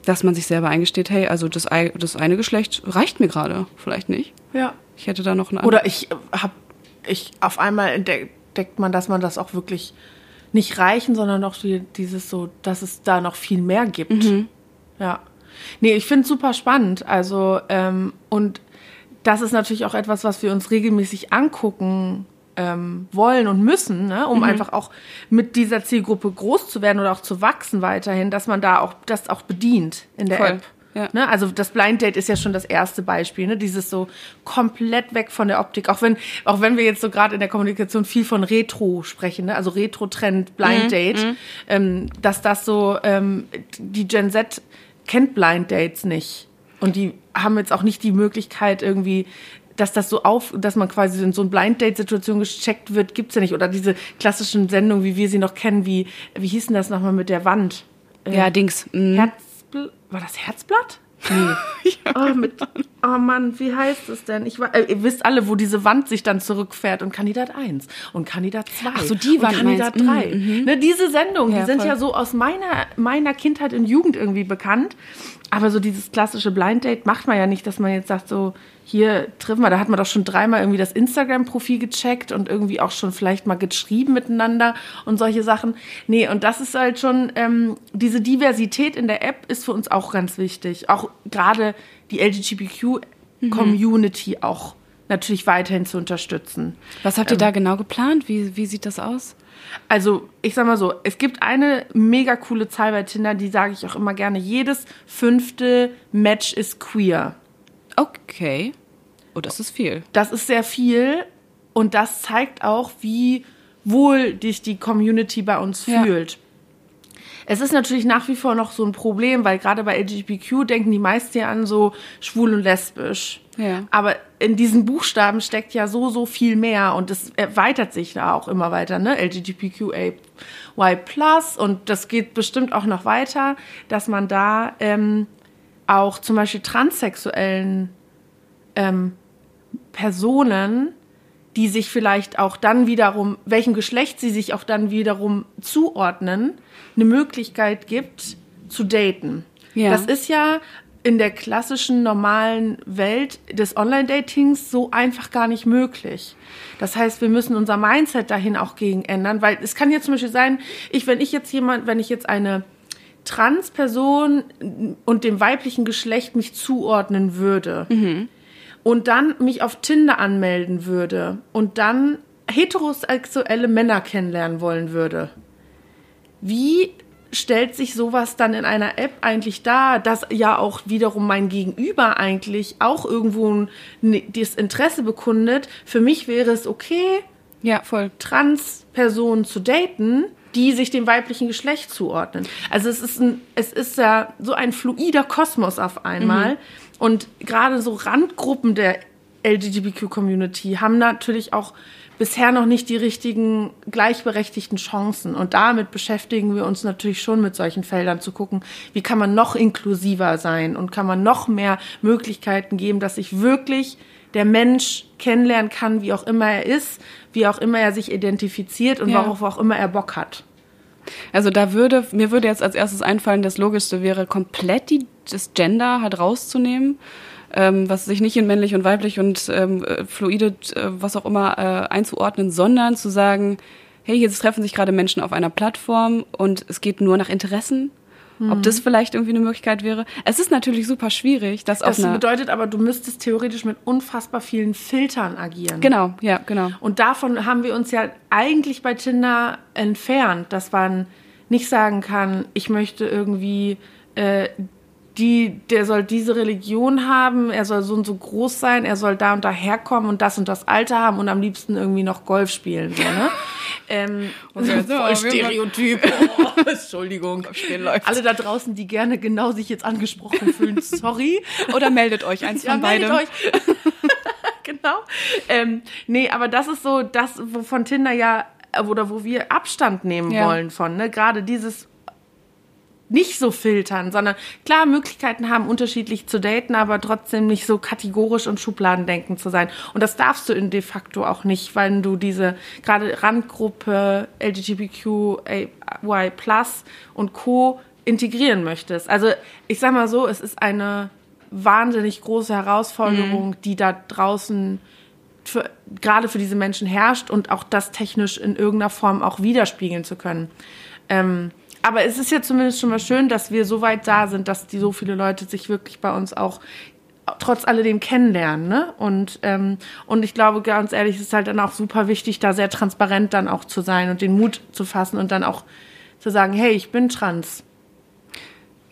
dass man sich selber eingesteht, hey, also das, das eine Geschlecht reicht mir gerade, vielleicht nicht. Ja. Ich hätte da noch ein Oder ich habe, ich auf einmal entdeckt man, dass man das auch wirklich nicht reichen, sondern auch die, dieses so, dass es da noch viel mehr gibt. Ja. Nee, ich finde es super spannend. Also, ähm, und das ist natürlich auch etwas, was wir uns regelmäßig angucken ähm, wollen und müssen, ne? um einfach auch mit dieser Zielgruppe groß zu werden oder auch zu wachsen weiterhin, dass man da auch das auch bedient in der Voll, App. Ja. Ne? Also das Blind Date ist ja schon das erste Beispiel, ne? Dieses so komplett weg von der Optik. Auch wenn, auch wenn wir jetzt so gerade in der Kommunikation viel von Retro sprechen, ne? also Retro-Trend, Blind Mhm, Date, ähm, dass das so, ähm, die Gen Z kennt Blind Dates nicht. Und die haben jetzt auch nicht die Möglichkeit irgendwie dass das so auf, dass man quasi in so eine Blind Date Situation gecheckt wird, gibt's ja nicht. Oder diese klassischen Sendungen, wie wir sie noch kennen, wie, wie hießen das nochmal mit der Wand? Ja, Dings. mm. Herzbl war das Herzblatt? Nee. oh, mit, oh Mann, wie heißt es denn? Ich, äh, ihr wisst alle, wo diese Wand sich dann zurückfährt und Kandidat 1 und Kandidat 2. Ach so, die und Wand Kandidat meinst 3. Ne, diese Sendungen, Ja, die sind voll. ja so aus meiner, meiner Kindheit und Jugend irgendwie bekannt. Aber so dieses klassische Blind Date macht man ja nicht, dass man jetzt sagt, so, hier treffen wir, da hat man doch schon dreimal irgendwie das Instagram-Profil gecheckt und irgendwie auch schon vielleicht mal geschrieben miteinander und solche Sachen. Nee, und das ist halt schon, ähm, diese Diversität in der App ist für uns auch ganz wichtig. Auch gerade die LGBTQ-Community auch natürlich weiterhin zu unterstützen. Was habt ihr da genau geplant? Wie, wie sieht das aus? Also, ich sag mal so, es gibt eine mega coole Zahl bei Tinder, die sage ich auch immer gerne. Jedes fünfte Match ist queer. Okay. Oh, das ist viel. Das ist sehr viel und das zeigt auch, wie wohl dich die Community bei uns Ja. fühlt. Es ist natürlich nach wie vor noch so ein Problem, weil gerade bei LGBTQ denken die meisten ja an so schwul und lesbisch. Ja. Aber in diesen Buchstaben steckt ja so, so viel mehr und es erweitert sich da auch immer weiter, ne? LGBTQAY+, und das geht bestimmt auch noch weiter, dass man da ähm, auch zum Beispiel transsexuellen ähm, Personen, die sich vielleicht auch dann wiederum, welchem Geschlecht sie sich auch dann wiederum zuordnen, eine Möglichkeit gibt, zu daten. Ja. Das ist ja in der klassischen normalen Welt des Online-Datings so einfach gar nicht möglich. Das heißt, wir müssen unser Mindset dahin auch gegen ändern, weil es kann jetzt zum Beispiel sein, ich, wenn ich jetzt jemand, wenn ich jetzt eine Transperson und dem weiblichen Geschlecht mich zuordnen würde und dann mich auf Tinder anmelden würde und dann heterosexuelle Männer kennenlernen wollen würde, wie stellt sich sowas dann in einer App eigentlich dar, dass ja auch wiederum mein Gegenüber eigentlich auch irgendwo ein, ne- das Interesse bekundet? Für mich wäre es okay, Ja, voll. Trans-Personen zu daten, die sich dem weiblichen Geschlecht zuordnen. Also es ist, ein, es ist ja so ein fluider Kosmos auf einmal. Und gerade so Randgruppen der LGBTQ-Community haben natürlich auch bisher noch nicht die richtigen gleichberechtigten Chancen. Und damit beschäftigen wir uns natürlich schon mit solchen Feldern zu gucken, wie kann man noch inklusiver sein und kann man noch mehr Möglichkeiten geben, dass sich wirklich der Mensch kennenlernen kann, wie auch immer er ist, wie auch immer er sich identifiziert und Ja. worauf auch immer er Bock hat. Also da würde, mir würde jetzt als erstes einfallen, das Logischste wäre komplett die, das Gender halt rauszunehmen, ähm, was sich nicht in männlich und weiblich und ähm, äh, fluide, äh, was auch immer, äh, einzuordnen, sondern zu sagen, hey, jetzt treffen sich gerade Menschen auf einer Plattform und es geht nur nach Interessen. Ob das vielleicht irgendwie eine Möglichkeit wäre. Es ist natürlich super schwierig, das, Das bedeutet aber, du müsstest theoretisch mit unfassbar vielen Filtern agieren. Genau, ja, genau. Und davon haben wir uns ja eigentlich bei Tinder entfernt, dass man nicht sagen kann, ich möchte irgendwie, äh, die, der soll diese Religion haben, er soll so und so groß sein, er soll da und da herkommen und das und das Alter haben und am liebsten irgendwie noch Golf spielen. So, ne? ähm, Okay, so, voll. Stereotyp. Oh, Entschuldigung. Alle da draußen, die gerne genau sich jetzt angesprochen fühlen, sorry. Oder meldet euch, eins Ja, von meldet beidem. euch. genau. Ähm, nee, aber das ist so das, wovon Tinder ja, oder wo wir Abstand nehmen Ja. wollen von, ne? Gerade dieses nicht so filtern, sondern klar Möglichkeiten haben, unterschiedlich zu daten, aber trotzdem nicht so kategorisch und schubladendenkend zu sein. Und das darfst du in de facto auch nicht, weil du diese gerade Randgruppe LGBTQI und Co. integrieren möchtest. Also ich sag mal so, es ist eine wahnsinnig große Herausforderung, die da draußen für, gerade für diese Menschen herrscht und auch das technisch in irgendeiner Form auch widerspiegeln zu können. Ähm, aber es ist ja zumindest schon mal schön, dass wir so weit da sind, dass die so viele Leute sich wirklich bei uns auch trotz alledem kennenlernen. Ne? Und, ähm, und ich glaube, ganz ehrlich, es ist halt dann auch super wichtig, da sehr transparent dann auch zu sein und den Mut zu fassen und dann auch zu sagen, hey, ich bin trans.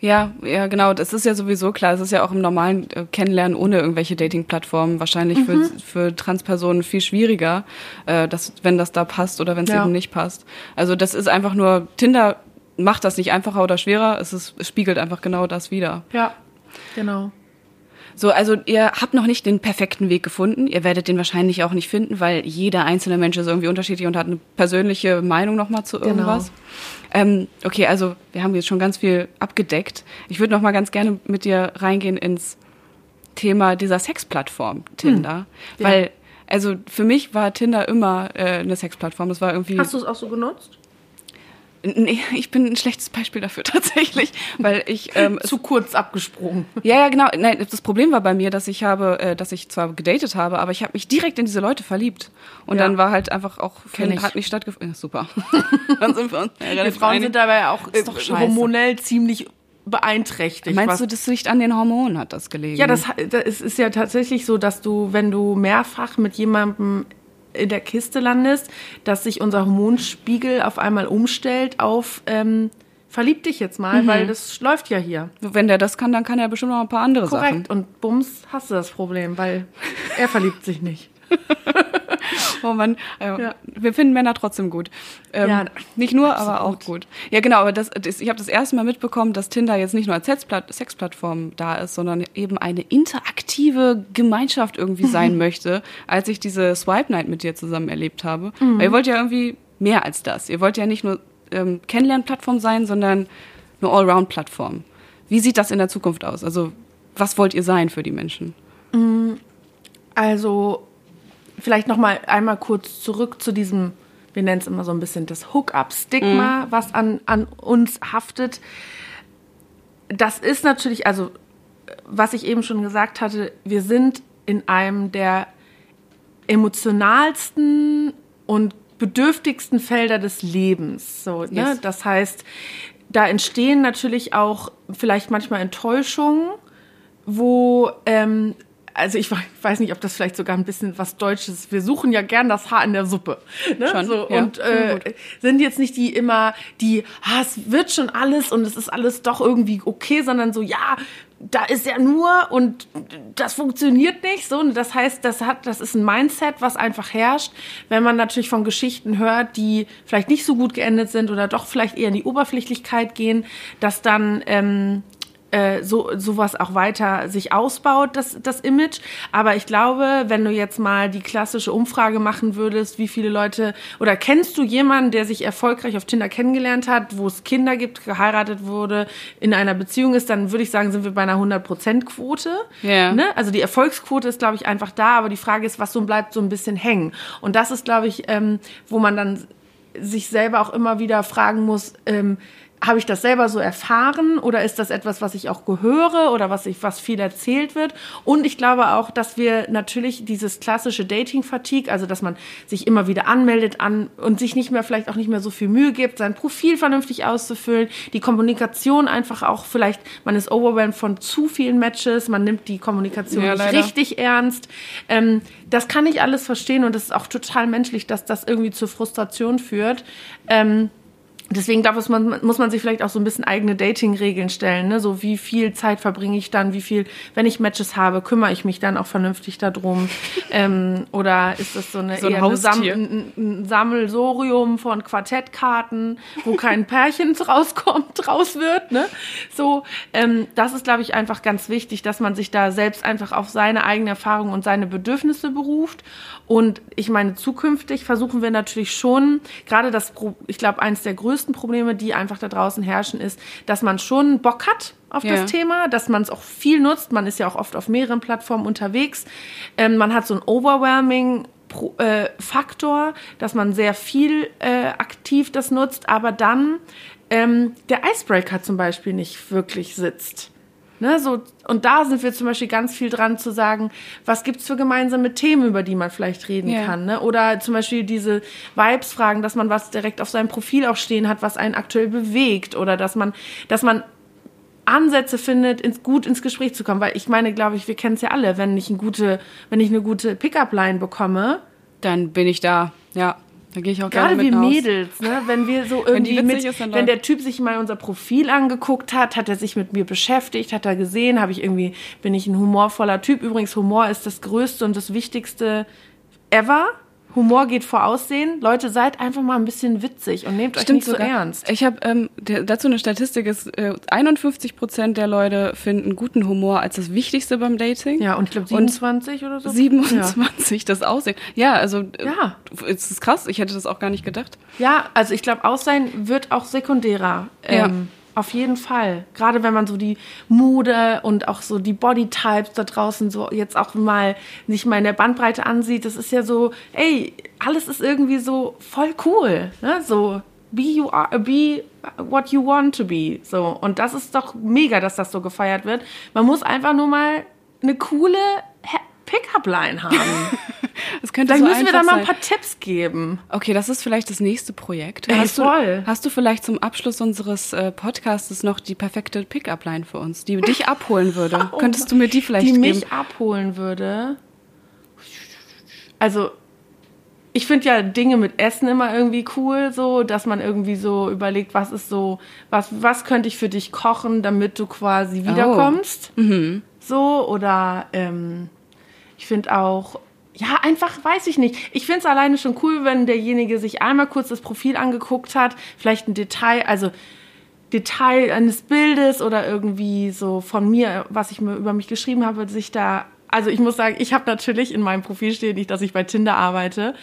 Ja, ja, genau. Das ist ja sowieso klar. Es ist ja auch im normalen äh, Kennenlernen ohne irgendwelche Dating-Plattformen wahrscheinlich Mhm. für, für Transpersonen viel schwieriger, äh, dass, wenn das da passt oder wenn es Ja. eben nicht passt. Also das ist einfach nur, Tinder macht das nicht einfacher oder schwerer. Es, ist, es spiegelt einfach genau das wider. Ja, genau. So, also ihr habt noch nicht den perfekten Weg gefunden. Ihr werdet den wahrscheinlich auch nicht finden, weil jeder einzelne Mensch ist irgendwie unterschiedlich und hat eine persönliche Meinung nochmal zu irgendwas. Ähm, okay, also wir haben jetzt schon ganz viel abgedeckt. Ich würde noch mal ganz gerne mit dir reingehen ins Thema dieser Sexplattform Tinder, ja. weil also für mich war Tinder immer äh, eine Sexplattform. Das war irgendwie Hast du es auch so genutzt? Nee, ich bin ein schlechtes Beispiel dafür tatsächlich, weil ich ähm, Zu kurz abgesprungen. ja, ja, genau. Nein, das Problem war bei mir, dass ich habe, äh, dass ich zwar gedatet habe, aber ich habe mich direkt in diese Leute verliebt. Und Ja. dann war halt einfach auch, Kenn ich. hat nicht stattgefunden. Ja, super. dann sind wir uns. Ja, Wir Frauen einig. sind dabei auch Ist doch äh, scheiße. hormonell ziemlich beeinträchtigt. Meinst du, das liegt an den Hormonen, hat das gelegen? Ja, das, das ist ja tatsächlich so, dass du, wenn du mehrfach mit jemandem in der Kiste landest, dass sich unser Hormonspiegel auf einmal umstellt auf ähm, verlieb dich jetzt mal, mhm. weil das läuft ja hier. Wenn der das kann, dann kann er bestimmt noch ein paar andere Korrekt. Sachen. Korrekt. Und bums, hast du das Problem, weil er verliebt sich nicht. oh Mann, äh, ja. wir finden Männer trotzdem gut. Ähm, ja, nicht nur, absolut. aber auch gut. Ja, genau, aber das, das ich habe das erste Mal mitbekommen, dass Tinder jetzt nicht nur als Sexplattform da ist, sondern eben eine interaktive Gemeinschaft irgendwie sein möchte, als ich diese Swipe Night mit dir zusammen erlebt habe. Mhm. Weil ihr wollt ja irgendwie mehr als das. Ihr wollt ja nicht nur ähm, Kennenlernplattform sein, sondern eine Allround-Plattform. Wie sieht das in der Zukunft aus? Also, was wollt ihr sein für die Menschen? Mhm. Also, vielleicht noch mal einmal kurz zurück zu diesem, wir nennen es immer so ein bisschen das Hook-up-Stigma, mhm. was an, an uns haftet. Das ist natürlich, also was ich eben schon gesagt hatte, wir sind in einem der emotionalsten und bedürftigsten Felder des Lebens. So, ne? Yes. Das heißt, da entstehen natürlich auch vielleicht manchmal Enttäuschungen, wo ähm, also ich weiß nicht, ob das vielleicht sogar ein bisschen was Deutsches ist. Wir suchen ja gern das Haar in der Suppe. Ne? Schon, so, ja, und äh, sind jetzt nicht die immer, die, ah, es wird schon alles und es ist alles doch irgendwie okay, sondern so, ja, da ist ja nur und das funktioniert nicht so. Und das heißt, das hat, das ist ein Mindset, was einfach herrscht, wenn man natürlich von Geschichten hört, die vielleicht nicht so gut geendet sind oder doch vielleicht eher in die Oberflächlichkeit gehen, dass dann ähm, äh, so sowas auch weiter sich ausbaut, das, das Image. Aber ich glaube, wenn du jetzt mal die klassische Umfrage machen würdest, wie viele Leute oder kennst du jemanden, der sich erfolgreich auf Tinder kennengelernt hat, wo es Kinder gibt, geheiratet wurde, in einer Beziehung ist, dann würde ich sagen, sind wir bei einer 100%-Quote. Yeah. Ne? Also die Erfolgsquote ist, glaube ich, einfach da, aber die Frage ist, was so bleibt so ein bisschen hängen. Und das ist, glaube ich, ähm, wo man dann sich selber auch immer wieder fragen muss, ähm, habe ich das selber so erfahren oder ist das etwas, was ich auch gehöre oder was ich, was viel erzählt wird? Und ich glaube auch, dass wir natürlich dieses klassische Dating-Fatigue, also dass man sich immer wieder anmeldet an und sich nicht mehr, vielleicht auch nicht mehr so viel Mühe gibt, sein Profil vernünftig auszufüllen, die Kommunikation einfach auch vielleicht, man ist overwhelmed von zu vielen Matches, man nimmt die Kommunikation ja, nicht richtig ernst. Ähm, das kann ich alles verstehen und das ist auch total menschlich, dass das irgendwie zur Frustration führt. Ähm, Deswegen glaube ich, man, muss man sich vielleicht auch so ein bisschen eigene Dating-Regeln stellen. Ne? So wie viel Zeit verbringe ich dann, wie viel, wenn ich Matches habe, kümmere ich mich dann auch vernünftig darum? ähm, oder ist das so eine so ein, eher eine Sam ein, ein Sammelsorium von Quartettkarten, wo kein Pärchen rauskommt, raus wird? Ne? So, ähm, das ist, glaube ich, einfach ganz wichtig, dass man sich da selbst einfach auf seine eigene Erfahrung und seine Bedürfnisse beruft. Und ich meine, zukünftig versuchen wir natürlich schon, gerade das, ich glaube, eins der größten größten Probleme, die einfach da draußen herrschen, ist, dass man schon Bock hat auf ja. das Thema, dass man es auch viel nutzt. Man ist ja auch oft auf mehreren Plattformen unterwegs. Ähm, man hat so ein overwhelming Pro, äh, Faktor, dass man sehr viel äh, aktiv das nutzt, aber dann ähm, der Icebreaker zum Beispiel nicht wirklich sitzt. Ne, so, und da sind wir zum Beispiel ganz viel dran zu sagen, was gibt's für gemeinsame Themen, über die man vielleicht reden yeah. kann. Ne? Oder zum Beispiel diese Vibes-Fragen, dass man was direkt auf seinem Profil auch stehen hat, was einen aktuell bewegt. Oder dass man, dass man Ansätze findet, ins, gut ins Gespräch zu kommen. Weil ich meine, glaube ich, wir kennen es ja alle, wenn ich, eine gute, wenn ich eine gute Pickup-Line bekomme. Dann bin ich da, ja. Da gehe ich auch Gerade gerne mit wie Mädels, ne? wenn wir so irgendwie wenn mit, ist, wenn der Typ sich mal unser Profil angeguckt hat, hat er sich mit mir beschäftigt, hat er gesehen, habe ich irgendwie, bin ich ein humorvoller Typ. Übrigens, Humor ist das Größte und das Wichtigste ever. Humor geht vor Aussehen. Leute, seid einfach mal ein bisschen witzig und nehmt Stimmt euch nicht sogar. so ernst. Ich habe ähm, dazu eine Statistik, ist äh, 51 Prozent der Leute finden guten Humor als das Wichtigste beim Dating. Ja, und ich glaube 27 und oder so. 27, ja. das Aussehen. Ja, also äh, ja. es ist krass. Ich hätte das auch gar nicht gedacht. Ja, also ich glaube, Aussehen wird auch sekundärer. Ähm, ja. Auf jeden Fall. Gerade wenn man so die Mode und auch so die Bodytypes da draußen so jetzt auch mal nicht mal in der Bandbreite ansieht, das ist ja so, ey, alles ist irgendwie so voll cool. Ne? So, be you are, be what you want to be. So. Und das ist doch mega, dass das so gefeiert wird. Man muss einfach nur mal eine coole Pickup-Line haben. könnte Vielleicht so müssen wir da mal ein paar Tipps geben. Okay, das ist vielleicht das nächste Projekt. Ey, hast, voll. Du, hast du vielleicht zum Abschluss unseres äh, Podcasts noch die perfekte Pickup-Line für uns, die dich abholen würde? Oh Könntest du mir die vielleicht die geben? mich abholen würde. Also, ich finde ja Dinge mit Essen immer irgendwie cool, so, dass man irgendwie so überlegt, was ist so, was, was könnte ich für dich kochen, damit du quasi wiederkommst. So, oder ähm, ich finde auch, ja, einfach weiß ich nicht. Ich finde es alleine schon cool, wenn derjenige sich einmal kurz das Profil angeguckt hat, vielleicht ein Detail, also Detail eines Bildes oder irgendwie so von mir, was ich mir über mich geschrieben habe, sich da. Also ich muss sagen, ich habe natürlich in meinem Profil stehen nicht, dass ich bei Tinder arbeite.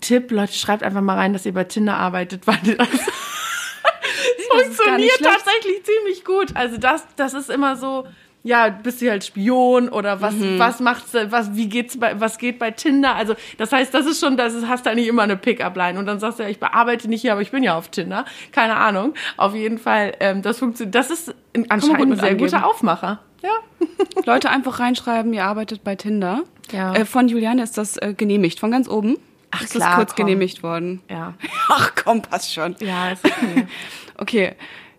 Tipp, Leute, schreibt einfach mal rein, dass ihr bei Tinder arbeitet, weil das, Das funktioniert tatsächlich ziemlich gut. Also das, das ist immer so, ja, bist du halt Spion oder was, Mhm. was macht's, was, wie geht's bei, was geht bei Tinder? Also das heißt, das ist schon, das ist, hast du eigentlich immer eine Pickup-Line und dann sagst du ja, ich bearbeite nicht hier, aber ich bin ja auf Tinder. Keine Ahnung. Auf jeden Fall, ähm, das funktioniert, das ist ein, anscheinend ein sehr angeben. guter Aufmacher. Ja. Leute einfach reinschreiben, ihr arbeitet bei Tinder. Ja. Äh, von Juliane ist das äh, genehmigt, von ganz oben. Ach, ist klar, das kurz komm. genehmigt worden. Ja. Ach komm, passt schon. Ja, ist okay. Okay.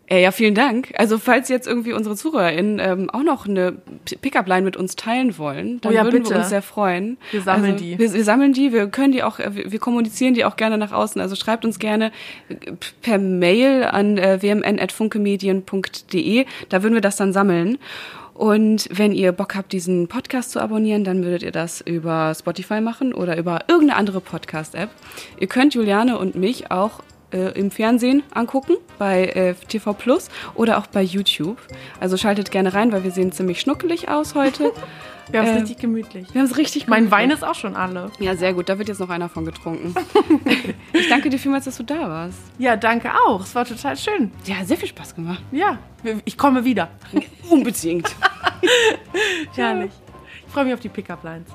Äh, ja, vielen Dank. Also falls jetzt irgendwie unsere ZuhörerInnen ähm, auch noch eine Pickup-Line mit uns teilen wollen, dann Oh ja, würden bitte. wir uns sehr freuen. Wir sammeln also, die. Wir, wir sammeln die, wir können die auch, äh, wir wir kommunizieren die auch gerne nach außen. Also schreibt uns gerne äh, per Mail an äh, wmn.funkemedien.de. Da würden wir das dann sammeln. Und wenn ihr Bock habt, diesen Podcast zu abonnieren, dann würdet ihr das über Spotify machen oder über irgendeine andere Podcast-App. Ihr könnt Juliane und mich auch äh, im Fernsehen angucken, bei äh, TV Plus oder auch bei YouTube. Also schaltet gerne rein, weil wir sehen ziemlich schnuckelig aus heute. Wir haben es Äh, richtig gemütlich. Wir haben es richtig Mein gut Wein ist auch schon alle. Ja, sehr gut. Da wird jetzt noch einer von getrunken. ich danke dir vielmals, dass du da warst. Ja, danke auch. Es war total schön. Ja, sehr viel Spaß gemacht. Ja, ich komme wieder. Unbedingt. Herrlich. Ich freue mich auf die Pickup-Lines.